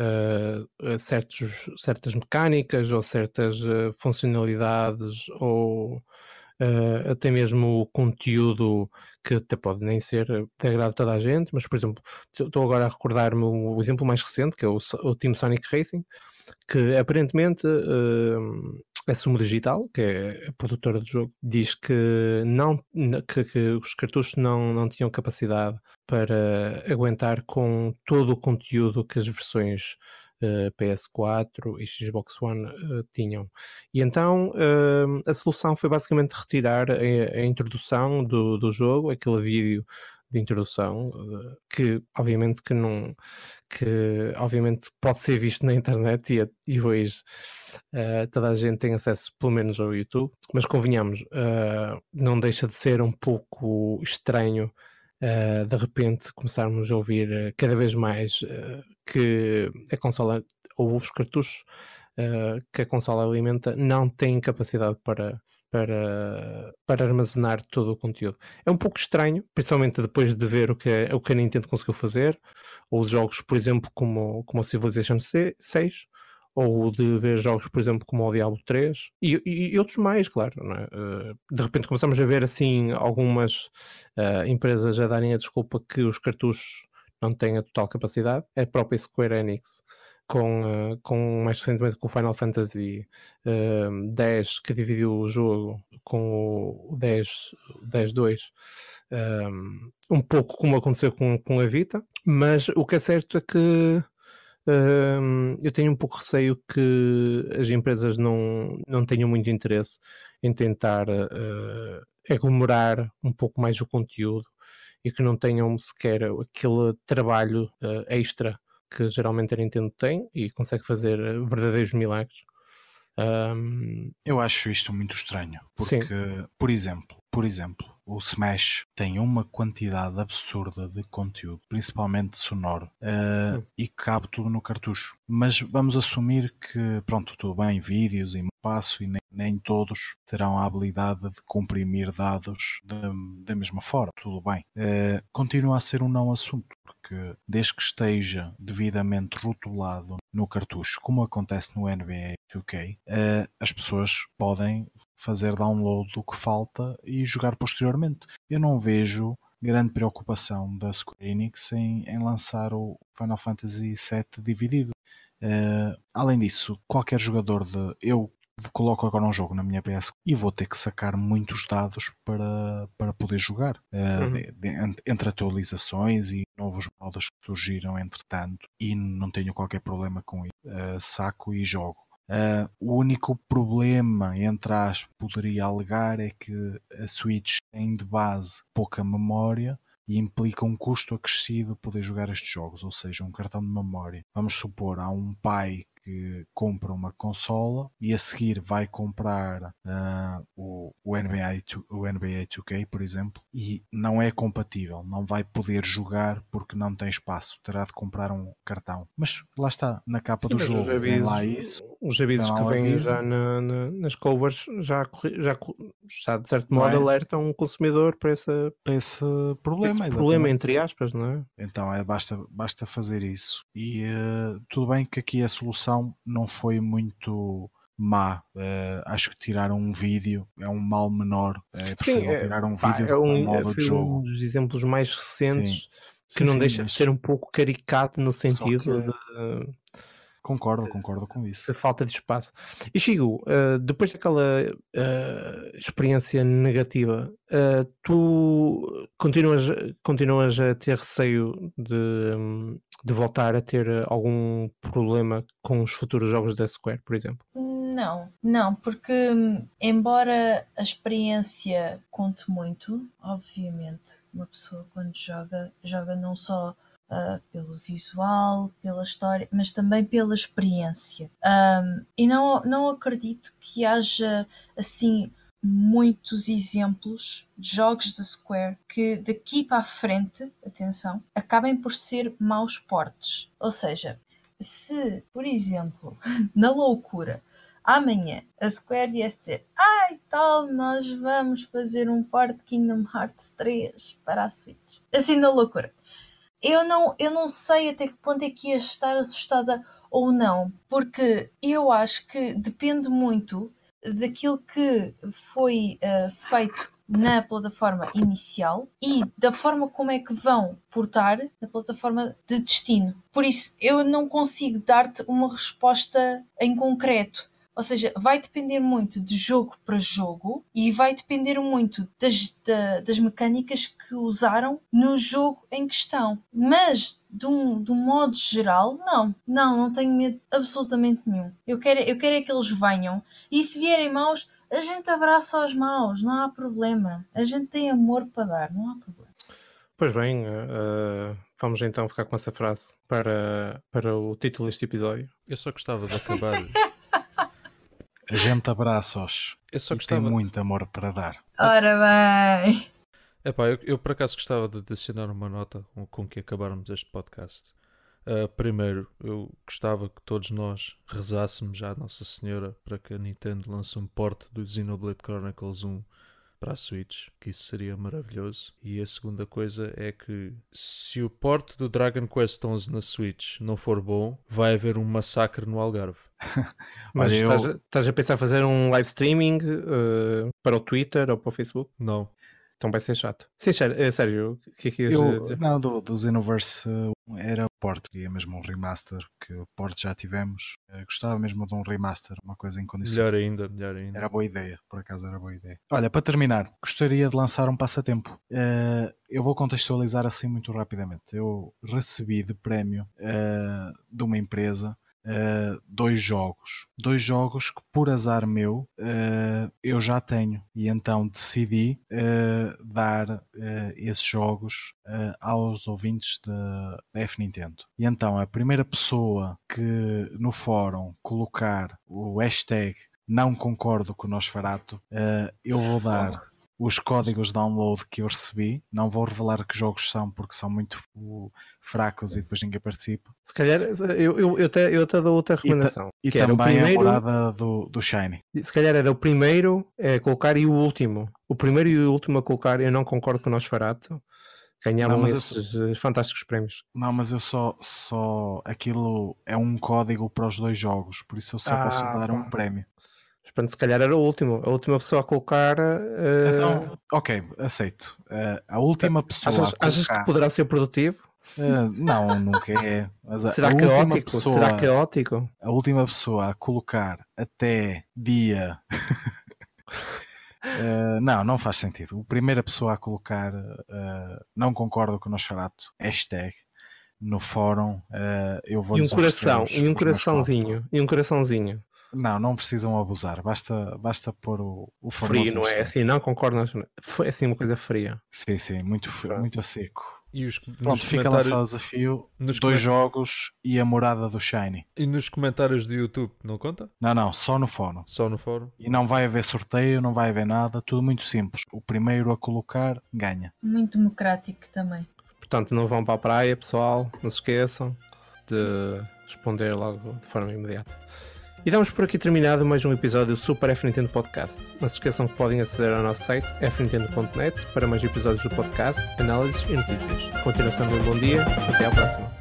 uh, certos, certas mecânicas ou certas uh, funcionalidades ou uh, até mesmo conteúdo que até pode nem ser de agrado a toda a gente, mas por exemplo, estou agora a recordar-me o exemplo mais recente que é o, o Team Sonic Racing, que aparentemente a Sumo Digital, que é a produtora do jogo, diz que, não, que, que, os cartuchos não, não tinham capacidade para aguentar com todo o conteúdo que as versões uh, eh, PS4 e Xbox One uh, tinham. E então uh, a solução foi basicamente retirar a, a introdução do, do jogo, aquele vídeo de introdução, que obviamente que não que obviamente pode ser visto na internet e, e hoje uh, toda a gente tem acesso pelo menos ao YouTube, mas convenhamos, uh, não deixa de ser um pouco estranho uh, de repente começarmos a ouvir cada vez mais que a consola ou os cartuchos que a consola alimenta não têm capacidade para para, para armazenar todo o conteúdo. É um pouco estranho, principalmente depois de ver o que, o que a Nintendo conseguiu fazer, ou jogos, por exemplo, como, como o Civilization 6, ou de ver jogos, por exemplo, como o Diablo 3 e, e, outros mais, claro. É? Eh, de repente começamos a ver assim algumas uh, empresas a darem a desculpa que os cartuchos não têm a total capacidade. É a própria Square Enix com, uh, com mais recentemente com o Final Fantasy uh, 10 que dividiu o jogo com o 10, 10 2 um, um pouco como aconteceu com, com a Vita mas o que é certo é que um, eu tenho um pouco receio que as empresas não, não tenham muito interesse em tentar uh, aglomerar um pouco mais o conteúdo e que não tenham sequer aquele trabalho uh, extra que geralmente a Nintendo tem e consegue fazer verdadeiros milagres. Um... Eu acho isto muito estranho, porque, Sim. por exemplo, por exemplo, o Smash tem uma quantidade absurda de conteúdo, principalmente sonoro, uh, e cabe tudo no cartucho. Mas vamos assumir que, pronto, tudo bem, vídeos e passo e nem, nem todos terão a habilidade de comprimir dados da mesma forma, tudo bem. Uh, continua a ser um não assunto, porque desde que esteja devidamente rotulado no cartucho, como acontece no NBA 2K, uh, as pessoas podem fazer download do que falta e jogar posteriormente. Eu não vejo grande preocupação da Square Enix em, em lançar o Final Fantasy VII dividido. Uh, além disso, qualquer jogador de. Eu coloco agora um jogo na minha PS e vou ter que sacar muitos dados para, para poder jogar. Uh, uhum. de, de, entre atualizações e novos modos que surgiram entretanto, e não tenho qualquer problema com isso. Uh, saco e jogo. Uh, o único problema, entre aspas, poderia alegar é que a Switch tem de base pouca memória e implica um custo acrescido poder jogar estes jogos, ou seja, um cartão de memória. Vamos supor, há um pai que compra uma consola e a seguir vai comprar uh, o, o, NBA, o NBA 2K, por exemplo, e não é compatível, não vai poder jogar porque não tem espaço, terá de comprar um cartão. Mas lá está, na capa Sim, do jogo, avisos, lá isso. Os avisos que vêm já na, na, nas covers já, já, já de certo modo é? alertam o consumidor para, essa, para esse problema. Esse problema, entre aspas, não é? Então é, basta, basta fazer isso. E uh, tudo bem que aqui a solução não foi muito má. Uh, acho que tiraram um vídeo é um mal menor. É Sim, é, tirar um vídeo é um, modo de jogo. um dos exemplos mais recentes sim. que sim, não sim, deixa de ser um pouco caricato no sentido que... de. Concordo, concordo com isso. A falta de espaço. E Chigo, uh, depois daquela uh, experiência negativa, uh, tu continuas, continuas a ter receio de, de voltar a ter algum problema com os futuros jogos da Square, por exemplo? Hum, Não, não, porque embora a experiência conte muito, obviamente, uma pessoa quando joga, joga não só Uh, pelo visual, pela história, mas também pela experiência. Um, e não, não acredito que haja assim muitos exemplos de jogos da Square que daqui para a frente, atenção, acabem por ser maus portes. Ou seja, se, por exemplo, (laughs) na loucura, amanhã a Square ia dizer ai tal, nós vamos fazer um port Kingdom Hearts 3 para a Switch. Assim na loucura. Eu não, eu não sei até que ponto é que ia estar assustada ou não, porque eu acho que depende muito daquilo que foi uh, feito na plataforma inicial e da forma como é que vão portar na plataforma de destino. Por isso, eu não consigo dar-te uma resposta em concreto. Ou seja, vai depender muito de jogo para jogo e vai depender muito das, da, das mecânicas que usaram no jogo em questão. Mas, de um, de um modo geral, não. Não, não tenho medo absolutamente nenhum. Eu quero, eu quero é que eles venham e se vierem maus, a gente abraça os maus, não há problema. A gente tem amor para dar, não há problema. Pois bem, uh, vamos então ficar com essa frase para, para o título deste episódio. Eu só gostava de acabar. (laughs) a gente abraça-os. Eu só gostava... tem muito amor para dar. Ora bem. Epá, eu, eu por acaso gostava de adicionar uma nota com que acabarmos este podcast. Uh, primeiro, eu gostava que todos nós rezássemos à Nossa Senhora para que a Nintendo lance um porte do Xenoblade Chronicles 1 para a Switch, que isso seria maravilhoso. E a segunda coisa é que se o porte do Dragon Quest 11 na Switch não for bom, vai haver um massacre no Algarve. (laughs) Mas eu... estás, estás, a pensar fazer um live streaming uh, para o Twitter ou para o Facebook? Não. Então vai ser chato. Sim, eh, sério, o que é que eu, dizer? Não, do, do Xenoverse eh, era port, queria mesmo um remaster, que o port já tivemos. Eu gostava mesmo de um remaster, uma coisa incondicional. Melhor ainda, melhor ainda. Era boa ideia, por acaso era boa ideia. Olha, para terminar, gostaria de lançar um passatempo. Uh, eu vou contextualizar assim muito rapidamente. Eu recebi de prémio uh, de uma empresa uh, dois jogos. Dois jogos que, por azar meu, uh, eu já tenho. E então decidi uh, dar esses jogos aos ouvintes da F Nintendo. E então a primeira pessoa que no fórum colocar o hashtag não concordo com o Nosferato, eu vou dar os códigos de download que eu recebi. Não vou revelar que jogos são porque são muito fracos e depois ninguém participa. Se calhar eu, eu, eu, até, eu até dou outra recomendação. E, e também primeiro, a morada do, do Shiny. Se calhar era o primeiro a colocar e o último. O primeiro e o último a colocar, eu não concordo com o Nosferatu. Ganhavam não, esses eu... fantásticos prémios. Não, mas eu só, só. Aquilo é um código para os dois jogos, por isso eu só ah, posso dar um prémio. Portanto, se calhar era o último, a última pessoa a colocar. Uh... Então, ok, aceito. Uh, a última pessoa. Achas, colocar... achas que poderá ser produtivo? Uh, não, nunca é. Será caótico? Pessoa, Será caótico? A última pessoa a colocar até dia. (laughs) Não, não faz sentido. A primeira pessoa a colocar não concordo com o Nosferatu, hashtag, no fórum, eu vou E um coração, e um coraçãozinho, e um coraçãozinho. Não, não precisam abusar, basta, basta pôr o, o frio, não é? Assim, não concordo, é assim uma coisa fria. Sim, sim, muito, muito a seco. E os, Pronto, fica lançado o desafio, nos dois jogos e a morada do Shiny. E nos comentários do YouTube, não conta? Não, não, só no fórum. Só no fórum. E não vai haver sorteio, não vai haver nada, tudo muito simples. O primeiro a colocar ganha. Muito democrático também. Portanto, não vão para a praia, pessoal, não se esqueçam de responder logo de forma imediata. E damos por aqui terminado mais um episódio do Super F Nintendo Podcast. Não se esqueçam que podem aceder ao nosso site fnintendo.net para mais episódios do podcast, análises e notícias. Continuação de um bom dia, até à próxima.